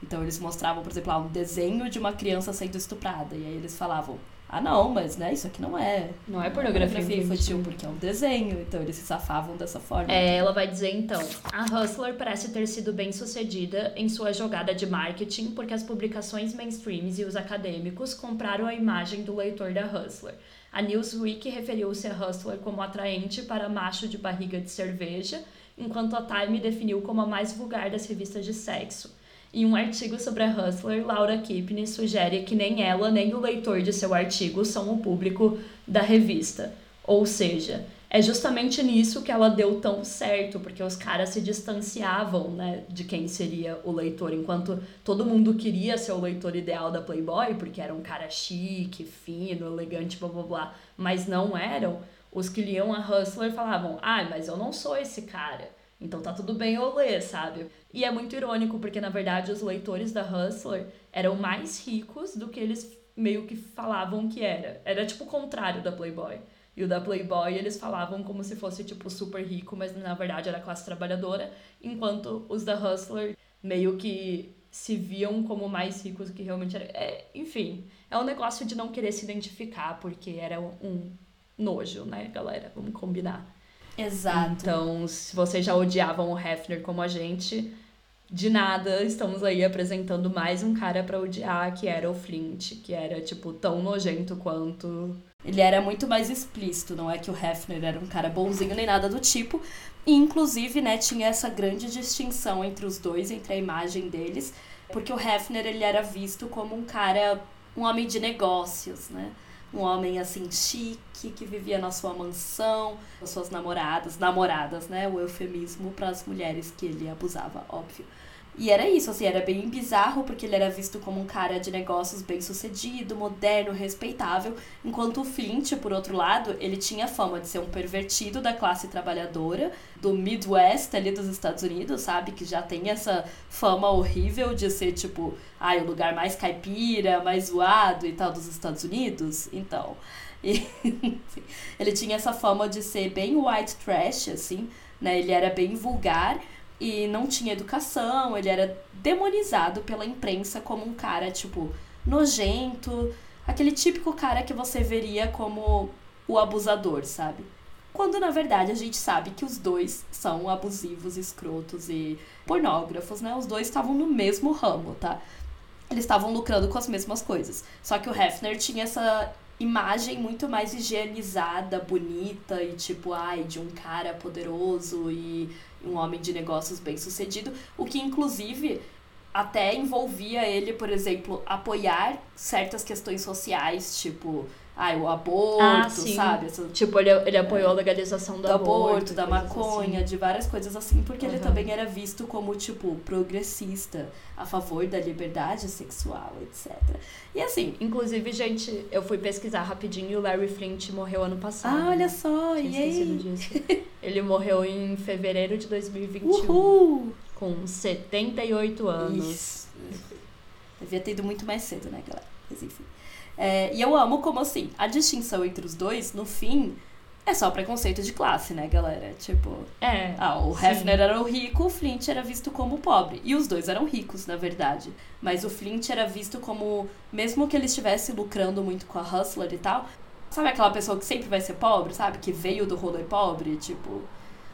Então eles mostravam, por exemplo, um desenho de uma criança sendo estuprada. E aí eles falavam, ah não, mas né, isso aqui não é. Não é pornografia infantil, infantil. porque é um desenho. Então eles se safavam dessa forma. É, ela vai dizer então: a Hustler parece ter sido bem sucedida em sua jogada de marketing porque as publicações mainstreams e os acadêmicos compraram a imagem do leitor da Hustler. A Newsweek referiu-se a Hustler como atraente para macho de barriga de cerveja, enquanto a Time definiu como a mais vulgar das revistas de sexo. Em um artigo sobre a Hustler, Laura Kipney sugere que nem ela nem o leitor de seu artigo são o público da revista. Ou seja, é justamente nisso que ela deu tão certo, porque os caras se distanciavam né, de quem seria o leitor, enquanto todo mundo queria ser o leitor ideal da Playboy, porque era um cara chique, fino, elegante, blá blá blá, mas não eram. Os que liam a Hustler falavam: ah, mas eu não sou esse cara. Então tá tudo bem eu ler, sabe? E é muito irônico, porque na verdade os leitores da Hustler eram mais ricos do que eles meio que falavam que era. Era tipo o contrário da Playboy. E o da Playboy eles falavam como se fosse tipo super rico, mas na verdade era classe trabalhadora, enquanto os da Hustler meio que se viam como mais ricos do que realmente era. É, enfim, é um negócio de não querer se identificar, porque era um nojo, né, galera? Vamos combinar. Exato. Então, se vocês já odiavam o Hefner como a gente, de nada, estamos aí apresentando mais um cara pra odiar, que era o Flint, que era, tipo, tão nojento quanto. Ele era muito mais explícito, não é que o Hefner era um cara bonzinho nem nada do tipo. E, inclusive, né, tinha essa grande distinção entre os dois, entre a imagem deles, porque o Hefner ele era visto como um cara, um homem de negócios, né? Um homem assim chique que vivia na sua mansão, com as suas namoradas, namoradas, né? O eufemismo para as mulheres que ele abusava, óbvio. E era isso, assim, era bem bizarro, porque ele era visto como um cara de negócios bem sucedido, moderno, respeitável, enquanto o Flint, por outro lado, ele tinha fama de ser um pervertido da classe trabalhadora, do Midwest ali dos Estados Unidos, sabe? Que já tem essa fama horrível de ser, tipo, ai, o lugar mais caipira, mais zoado e tal dos Estados Unidos. Então, e, ele tinha essa fama de ser bem white trash, assim, né? Ele era bem vulgar e não tinha educação, ele era demonizado pela imprensa como um cara, tipo, nojento, aquele típico cara que você veria como o abusador, sabe? Quando na verdade a gente sabe que os dois são abusivos, escrotos e pornógrafos, né? Os dois estavam no mesmo ramo, tá? Eles estavam lucrando com as mesmas coisas. Só que o Hefner tinha essa imagem muito mais higienizada, bonita e tipo, ai, de um cara poderoso e um homem de negócios bem sucedido, o que inclusive até envolvia ele, por exemplo, apoiar certas questões sociais, tipo, ah, o aborto, Ah, sabe? Essa, Tipo, ele, ele apoiou a legalização do, do aborto, da coisas maconha, assim. de várias coisas assim, porque ele Uhum. também era visto como, tipo, progressista, a favor da liberdade sexual, etc. E assim, Inclusive, gente, eu fui pesquisar rapidinho e o Larry Flint morreu ano passado. ah, olha só, Tinha e aí? disso. Ele morreu em fevereiro de 2021, Uhul! com 78 anos. Isso. Devia ter ido muito mais cedo, né, galera? Mas enfim. É, e eu amo como, assim, a distinção entre os dois, no fim, é só preconceito de classe, né, galera? Tipo, É. ah, o sim. Hefner era o rico, o Flint era visto como pobre. E os dois eram ricos, na verdade. Mas o Flint era visto como, mesmo que ele estivesse lucrando muito com a Hustler e tal, sabe aquela pessoa que sempre vai ser pobre, sabe? Que veio do rolê pobre, tipo,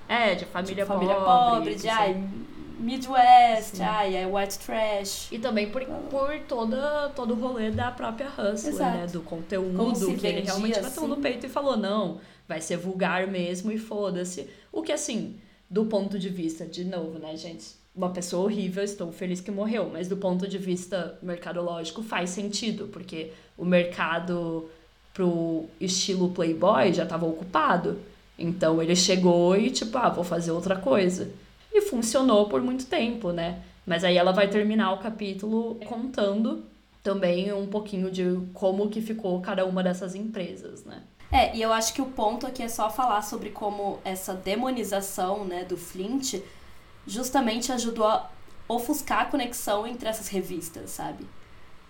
É, de família, tipo, família pobre. pobre, de ai, Midwest, Sim. ai, é white trash. E também por, por toda, todo o rolê da própria Hustler, Exato. né? Do conteúdo, que ele realmente bateu no assim. peito e falou, não, vai ser vulgar mesmo e foda-se. O que, assim, do ponto de vista, de novo, né, gente? Uma pessoa horrível, estou feliz que morreu, mas do ponto de vista mercadológico faz sentido, porque o mercado pro estilo Playboy já estava ocupado. Então ele chegou e, tipo, ah, vou fazer outra coisa. E funcionou por muito tempo, né? Mas aí ela vai terminar o capítulo contando também um pouquinho de como que ficou cada uma dessas empresas, né? É, e eu acho que o ponto aqui é só falar sobre como essa demonização, né, do Flint justamente ajudou a ofuscar a conexão entre essas revistas, sabe?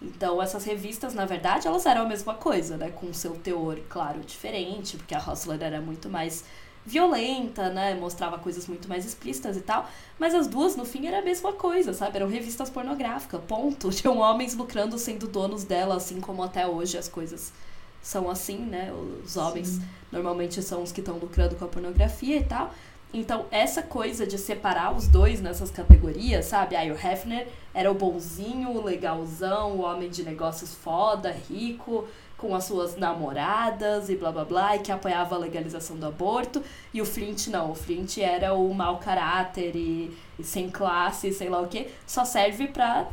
Então, essas revistas, na verdade, elas eram a mesma coisa, né? Com seu teor, claro, diferente, porque a Hustler era muito mais violenta, né? Mostrava coisas muito mais explícitas e tal. Mas as duas, no fim, era a mesma coisa, sabe? Eram revistas pornográficas, ponto. Tinham homens lucrando sendo donos dela, assim como até hoje as coisas são assim, né? Os homens normalmente são os que estão lucrando com a pornografia e tal. Então, essa coisa de separar os dois nessas categorias, sabe? Aí o Hefner era o bonzinho, o legalzão, o homem de negócios foda, rico, com as suas namoradas e blá blá blá, e que apoiava a legalização do aborto. E o Flint não, o Flint era o mau caráter e, e sem classe, sei lá o que. Só serve pra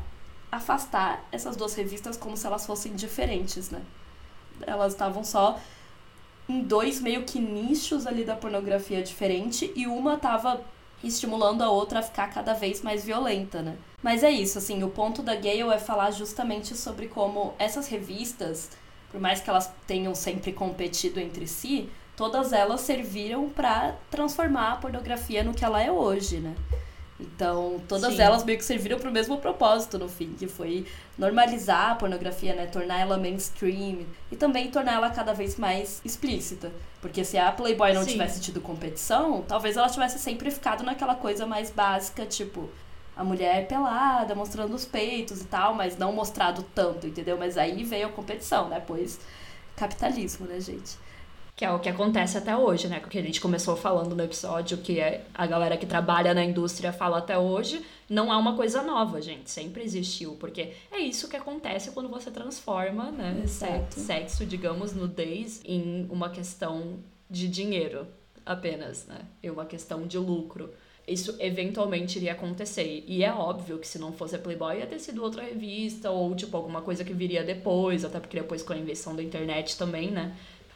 afastar essas duas revistas como se elas fossem diferentes, né? Elas estavam só em dois meio que nichos ali da pornografia diferente e uma tava estimulando a outra a ficar cada vez mais violenta, né? Mas é isso, assim, o ponto da Gale é falar justamente sobre como essas revistas, por mais que elas tenham sempre competido entre si, todas elas serviram para transformar a pornografia no que ela é hoje, né? Então, todas Sim. elas meio que serviram para o mesmo propósito no fim, que foi normalizar a pornografia, né? Tornar ela mainstream e também tornar ela cada vez mais explícita. Porque se a Playboy não Sim. tivesse tido competição, talvez ela tivesse sempre ficado naquela coisa mais básica, tipo, a mulher pelada, mostrando os peitos e tal, mas não mostrado tanto, entendeu? Mas aí veio a competição, né? Pois capitalismo, né, gente? Que é o que acontece até hoje, né? Que a gente começou falando no episódio, que é a galera que trabalha na indústria fala até hoje, não é uma coisa nova, gente. Sempre existiu. Porque é isso que acontece quando você transforma, né? Exato. se- Sexo, digamos, nudez, em uma questão de dinheiro apenas, né? E uma questão de lucro. Isso eventualmente iria acontecer. E é óbvio que se não fosse a Playboy, ia ter sido outra revista, ou tipo, alguma coisa que viria depois, até porque depois com a invenção da internet também, né?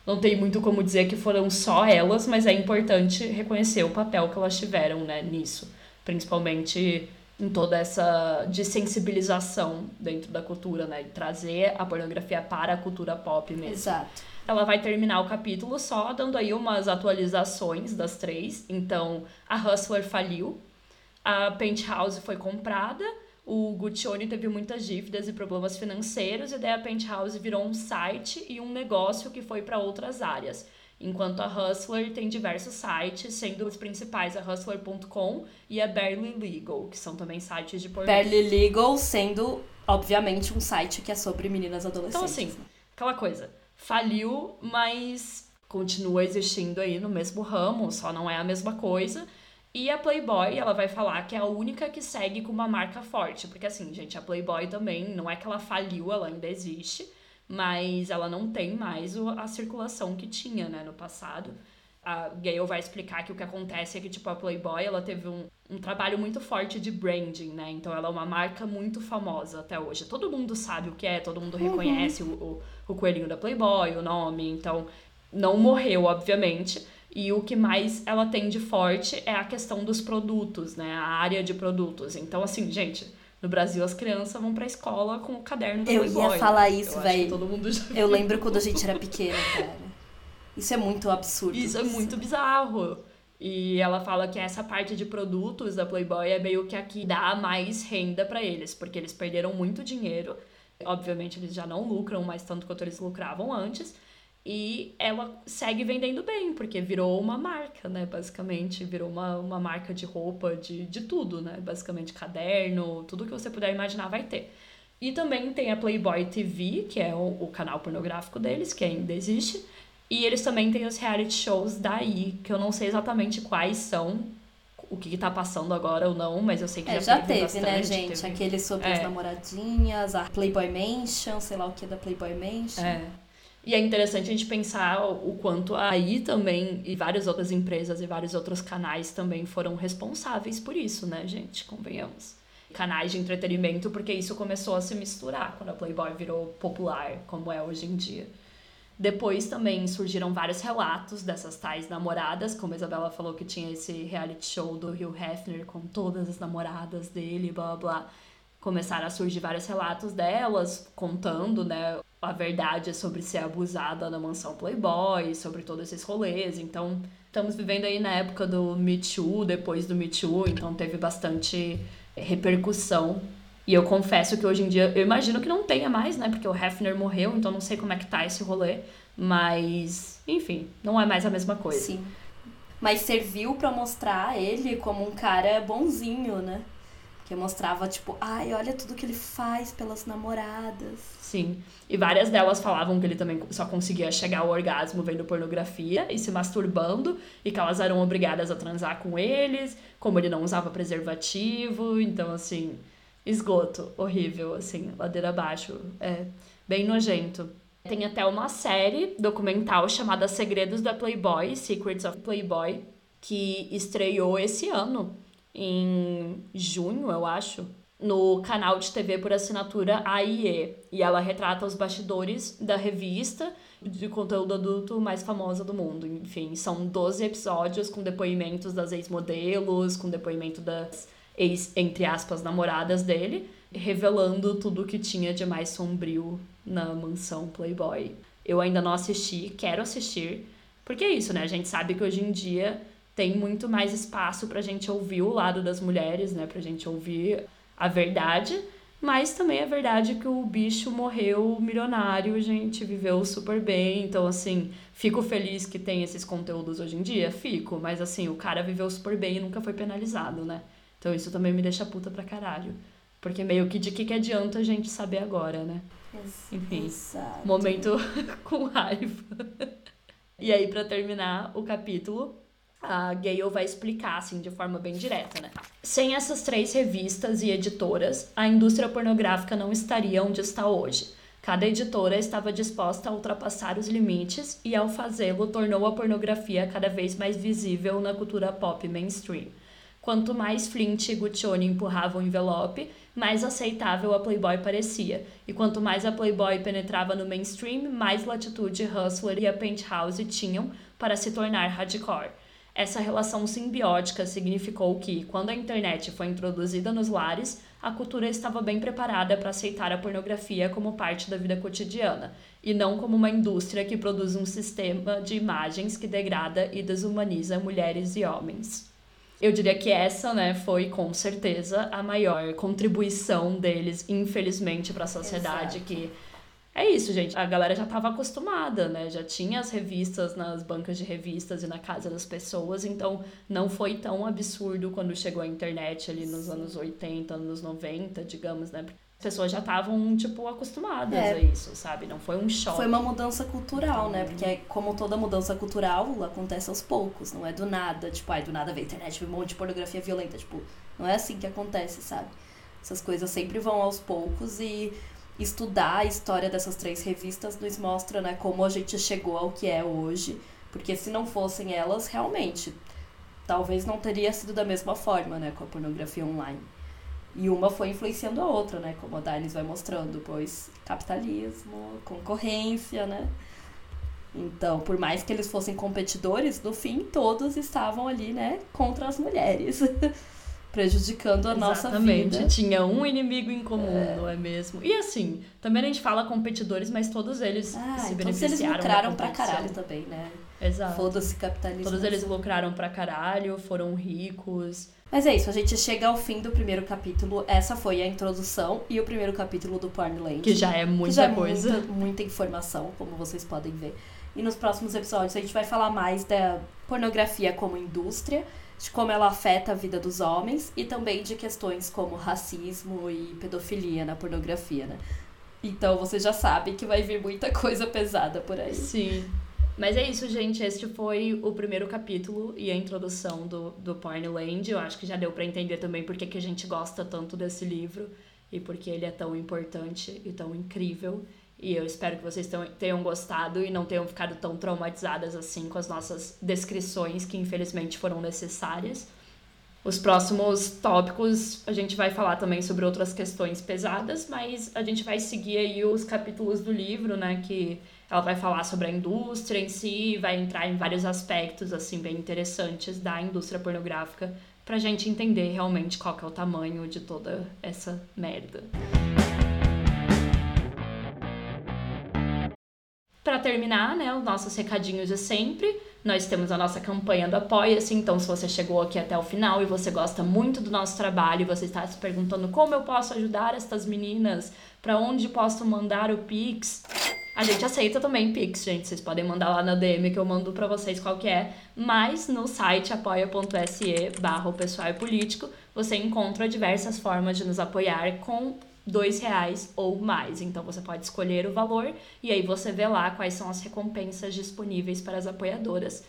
Não tem muito como dizer que foram só elas, mas é importante reconhecer o papel que elas tiveram, né, nisso. Principalmente em toda essa desensibilização dentro da cultura, né? De trazer a pornografia para a cultura pop mesmo. Exato. Ela vai terminar o capítulo só dando aí umas atualizações das três. Então, a Hustler faliu, a Penthouse foi comprada, o Guccione teve muitas dívidas e problemas financeiros, e daí a Penthouse virou um site e um negócio que foi para outras áreas. Enquanto a Hustler tem diversos sites, sendo os principais a Hustler.com e a Barely Legal, que são também sites de pornô. Barely Legal sendo, obviamente, um site que é sobre meninas adolescentes. Então, assim, né? aquela coisa, faliu, mas continua existindo aí no mesmo ramo, só não é a mesma coisa. E a Playboy, ela vai falar que é a única que segue com uma marca forte. Porque, assim, gente, a Playboy também, não é que ela faliu, ela ainda existe, mas ela não tem mais a circulação que tinha, né, no passado. A Gayle vai explicar que o que acontece é que, tipo, a Playboy, ela teve um, um trabalho muito forte de branding, né? Então, ela é uma marca muito famosa até hoje. Todo mundo sabe o que é, todo mundo reconhece o, o, o coelhinho da Playboy, o nome. Então, não morreu, obviamente. E o que mais ela tem de forte é a questão dos produtos, né? A área de produtos. Então, assim, gente, no Brasil as crianças vão pra escola com o caderno da Eu ia Playboy. falar né? isso. Todo mundo já Eu viu. lembro quando a gente era pequena, cara. Isso é muito absurdo. Isso é muito bizarro. E ela fala que essa parte de produtos da Playboy é meio que a que dá mais renda pra eles, porque eles perderam muito dinheiro. Obviamente eles já não lucram mais tanto quanto eles lucravam antes. E ela segue vendendo bem, porque virou uma marca, né? Basicamente, virou uma, uma marca de roupa, de, de tudo, né? Basicamente, caderno, tudo que você puder imaginar vai ter. E também tem a Playboy TV, que é o, o canal pornográfico deles, que ainda existe. E eles também têm os reality shows daí, que eu não sei exatamente quais são, o que, que tá passando agora ou não, mas eu sei que É, já, já teve, bastante, né, gente? teve- Aquele sobre É. as namoradinhas, a Playboy Mansion, sei lá o que da Playboy Mansion. É. E é interessante a gente pensar o o quanto aí também, e várias outras empresas e vários outros canais também foram responsáveis por isso, né, gente? Convenhamos. Canais de entretenimento, porque isso começou a se misturar quando a Playboy virou popular, como é hoje em dia. Depois também surgiram vários relatos dessas tais namoradas, como a Isabela falou que tinha esse reality show do Hugh Hefner com todas as namoradas dele, blá blá. Começaram a surgir vários relatos delas contando, né, a verdade sobre ser abusada na mansão Playboy, sobre todos esses rolês. Então, estamos vivendo aí na época do Me Too, depois do Me Too, então teve bastante repercussão. E eu confesso que hoje em dia, eu imagino que não tenha mais, né? Porque o Hefner morreu, então não sei como é que tá esse rolê. Mas, enfim, não é mais a mesma coisa. Sim. Mas serviu pra mostrar ele como um cara bonzinho, né? Que mostrava, tipo, ai, olha tudo que ele faz pelas namoradas. Sim. E várias delas falavam que ele também só conseguia chegar ao orgasmo vendo pornografia e se masturbando, e que elas eram obrigadas a transar com eles, como ele não usava preservativo. Então, assim, esgoto, horrível, assim, ladeira abaixo. É bem nojento. Tem até uma série documental chamada Segredos da Playboy, Secrets of Playboy, que estreou esse ano, em junho, eu acho, no canal de TV por assinatura AIE. E ela retrata os bastidores da revista de conteúdo adulto mais famosa do mundo. Enfim, são 12 episódios com depoimentos das ex-modelos, com depoimento das ex, entre aspas, namoradas dele, revelando tudo o que tinha de mais sombrio na mansão Playboy. Eu ainda não assisti, quero assistir, porque é isso, né? A gente sabe que hoje em dia tem muito mais espaço pra gente ouvir o lado das mulheres, né? Pra gente ouvir a verdade, mas também é verdade que o bicho morreu milionário, gente, viveu super bem, então assim, fico feliz que tem esses conteúdos hoje em dia, fico, mas assim, o cara viveu super bem e nunca foi penalizado, né? Então isso também me deixa puta pra caralho. Porque meio que de que, que adianta a gente saber agora, né? Enfim, Exato. momento com raiva. E aí, pra terminar o capítulo, a Gale vai explicar, assim, de forma bem direta, né? Sem essas três revistas e editoras, a indústria pornográfica não estaria onde está hoje. Cada editora estava disposta a ultrapassar os limites e, ao fazê-lo, tornou a pornografia cada vez mais visível na cultura pop mainstream. Quanto mais Flint e Guccione empurravam o envelope, mais aceitável a Playboy parecia. E quanto mais a Playboy penetrava no mainstream, mais latitude Hustler e a Penthouse tinham para se tornar hardcore. essa relação simbiótica significou que, quando a internet foi introduzida nos lares, a cultura estava bem preparada para aceitar a pornografia como parte da vida cotidiana, e não como uma indústria que produz um sistema de imagens que degrada e desumaniza mulheres e homens. Eu diria que essa, né, foi com certeza a maior contribuição deles, infelizmente, para a sociedade Exato. que é isso, gente. A galera já estava acostumada, né? Já tinha as revistas nas bancas de revistas e na casa das pessoas, então não foi tão absurdo quando chegou a internet ali nos anos 80, anos 90, digamos, né? As pessoas já estavam, tipo, acostumadas É. a isso, sabe? Não foi um choque. Foi uma mudança cultural, né? Porque como toda mudança cultural, acontece aos poucos, não é do nada. Tipo, ai, do nada veio a internet, veio um monte de pornografia violenta. Tipo, não é assim que acontece, sabe? Essas coisas sempre vão aos poucos e estudar a história dessas três revistas nos mostra, né, como a gente chegou ao que é hoje. Porque se não fossem elas, realmente, talvez não teria sido da mesma forma, né, com a pornografia online. E uma foi influenciando a outra, né? Como a Danis vai mostrando, pois capitalismo, concorrência, né? Então, por mais que eles fossem competidores, no fim todos estavam ali, né, contra as mulheres, prejudicando a nossa Exatamente. vida. Tinha um inimigo em comum, não é mesmo? E assim, também a gente fala competidores, mas todos eles Ah, se eles beneficiaram da lucraram pra caralho também, né? Exato. Foda-se capitalismo. Todos eles lucraram pra caralho, foram ricos. Mas é isso, a gente chega ao fim do primeiro capítulo. Essa foi a introdução e o primeiro capítulo do Pornland. Que já é muita já é coisa. Muita, muita informação, como vocês podem ver. E nos próximos episódios a gente vai falar mais da pornografia como indústria, de como ela afeta a vida dos homens e também de questões como racismo e pedofilia na pornografia, né? Então você já sabe que vai vir muita coisa pesada por aí. Sim. Mas é isso, gente. Este foi o primeiro capítulo e a introdução do, do Pornland. Eu acho que já deu pra entender também porque que a gente gosta tanto desse livro e porque ele é tão importante e tão incrível. E eu espero que vocês tenham- tenham gostado e não tenham ficado tão traumatizadas assim com as nossas descrições, que infelizmente foram necessárias. Os próximos tópicos a gente vai falar também sobre outras questões pesadas, mas a gente vai seguir aí os capítulos do livro, né? Que ela vai falar sobre a indústria em si, vai entrar em vários aspectos assim bem interessantes da indústria pornográfica pra gente entender realmente qual que é o tamanho de toda essa merda. Para terminar, né, os nossos recadinhos de sempre, nós temos a nossa campanha do Apoia-se, então se você chegou aqui até o final e você gosta muito do nosso trabalho e você está se perguntando como eu posso ajudar estas meninas, para onde posso mandar o Pix, a gente aceita também Pix, gente. Vocês podem mandar lá na DM que eu mando pra vocês qual que é. Mas no site apoia.se barra pessoal é político, você encontra diversas formas de nos apoiar com dois reais ou mais. Então você pode escolher o valor e aí você vê lá quais são as recompensas disponíveis para as apoiadoras.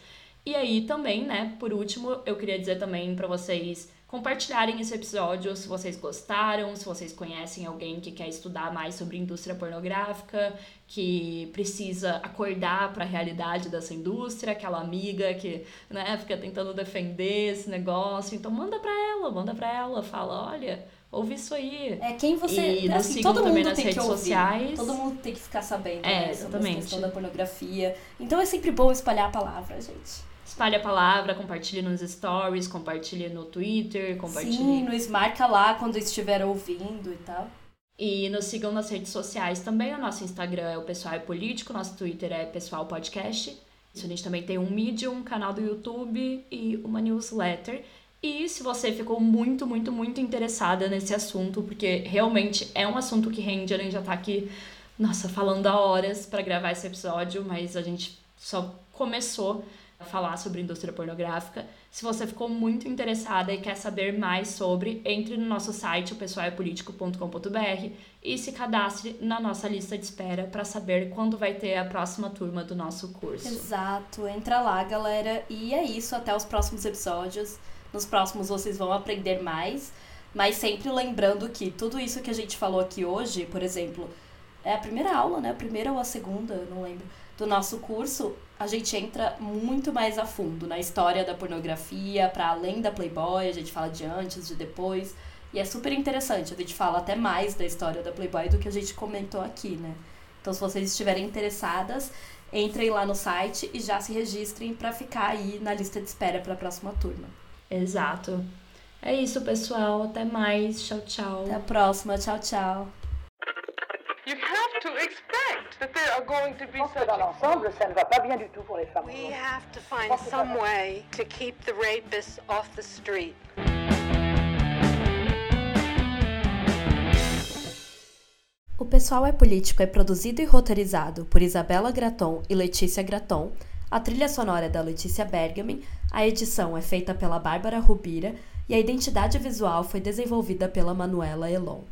E aí também, né, por último, eu queria dizer também para vocês compartilharem esse episódio se vocês gostaram, se vocês conhecem alguém que quer estudar mais sobre indústria pornográfica, que precisa acordar para a realidade dessa indústria, aquela amiga que, né, fica tentando defender esse negócio. Então manda para ela, manda para ela, fala, olha, ouve isso aí. É quem você. E assim, todo mundo nas tem redes que ouvir. sociais. Todo mundo tem que ficar sabendo, É, né, sobre exatamente. essa questão da pornografia. Então é sempre bom espalhar a palavra, gente. Espalhe a palavra, compartilhe nos stories, compartilhe no Twitter, compartilhe Sim, nos marca lá quando estiver ouvindo e tal. E nos sigam nas redes sociais também. O nosso Instagram é o Pessoal é Político, nosso Twitter é Pessoal Podcast. Isso, a gente também tem um Medium, um canal do YouTube e uma newsletter. E se você ficou muito, muito, muito interessada nesse assunto, porque realmente é um assunto que rende, a gente já tá aqui, nossa, falando há horas para gravar esse episódio, mas a gente só começou falar sobre indústria pornográfica. Se você ficou muito interessada e quer saber mais sobre, entre no nosso site, o pessoalepolitico.com.br e se cadastre na nossa lista de espera para saber quando vai ter a próxima turma do nosso curso. Exato, entra lá, galera. E é isso, até os próximos episódios. Nos próximos vocês vão aprender mais, mas sempre lembrando que tudo isso que a gente falou aqui hoje, por exemplo, é a primeira aula, né? A primeira ou a segunda, não lembro, do nosso curso, a gente entra muito mais a fundo na história da pornografia, para além da Playboy, a gente fala de antes, de depois. E é super interessante, a gente fala até mais da história da Playboy do que a gente comentou aqui, né? Então, se vocês estiverem interessadas, entrem lá no site e já se registrem para ficar aí na lista de espera para a próxima turma. Exato. É isso, pessoal. Até mais. Tchau, tchau. Até a próxima. Tchau, tchau. Have to expect that there are going to be such dans l'ensemble, ça ne va pas bien du tout pour les femmes. We have to find some way to keep the rapists off the street. O Pessoal é Político é produzido e roteirizado por Isabela Graton e Letícia Graton. A trilha sonora é da Letícia Bergamin, a edição é feita pela Bárbara Rubira e a identidade visual foi desenvolvida pela Manuela Elon.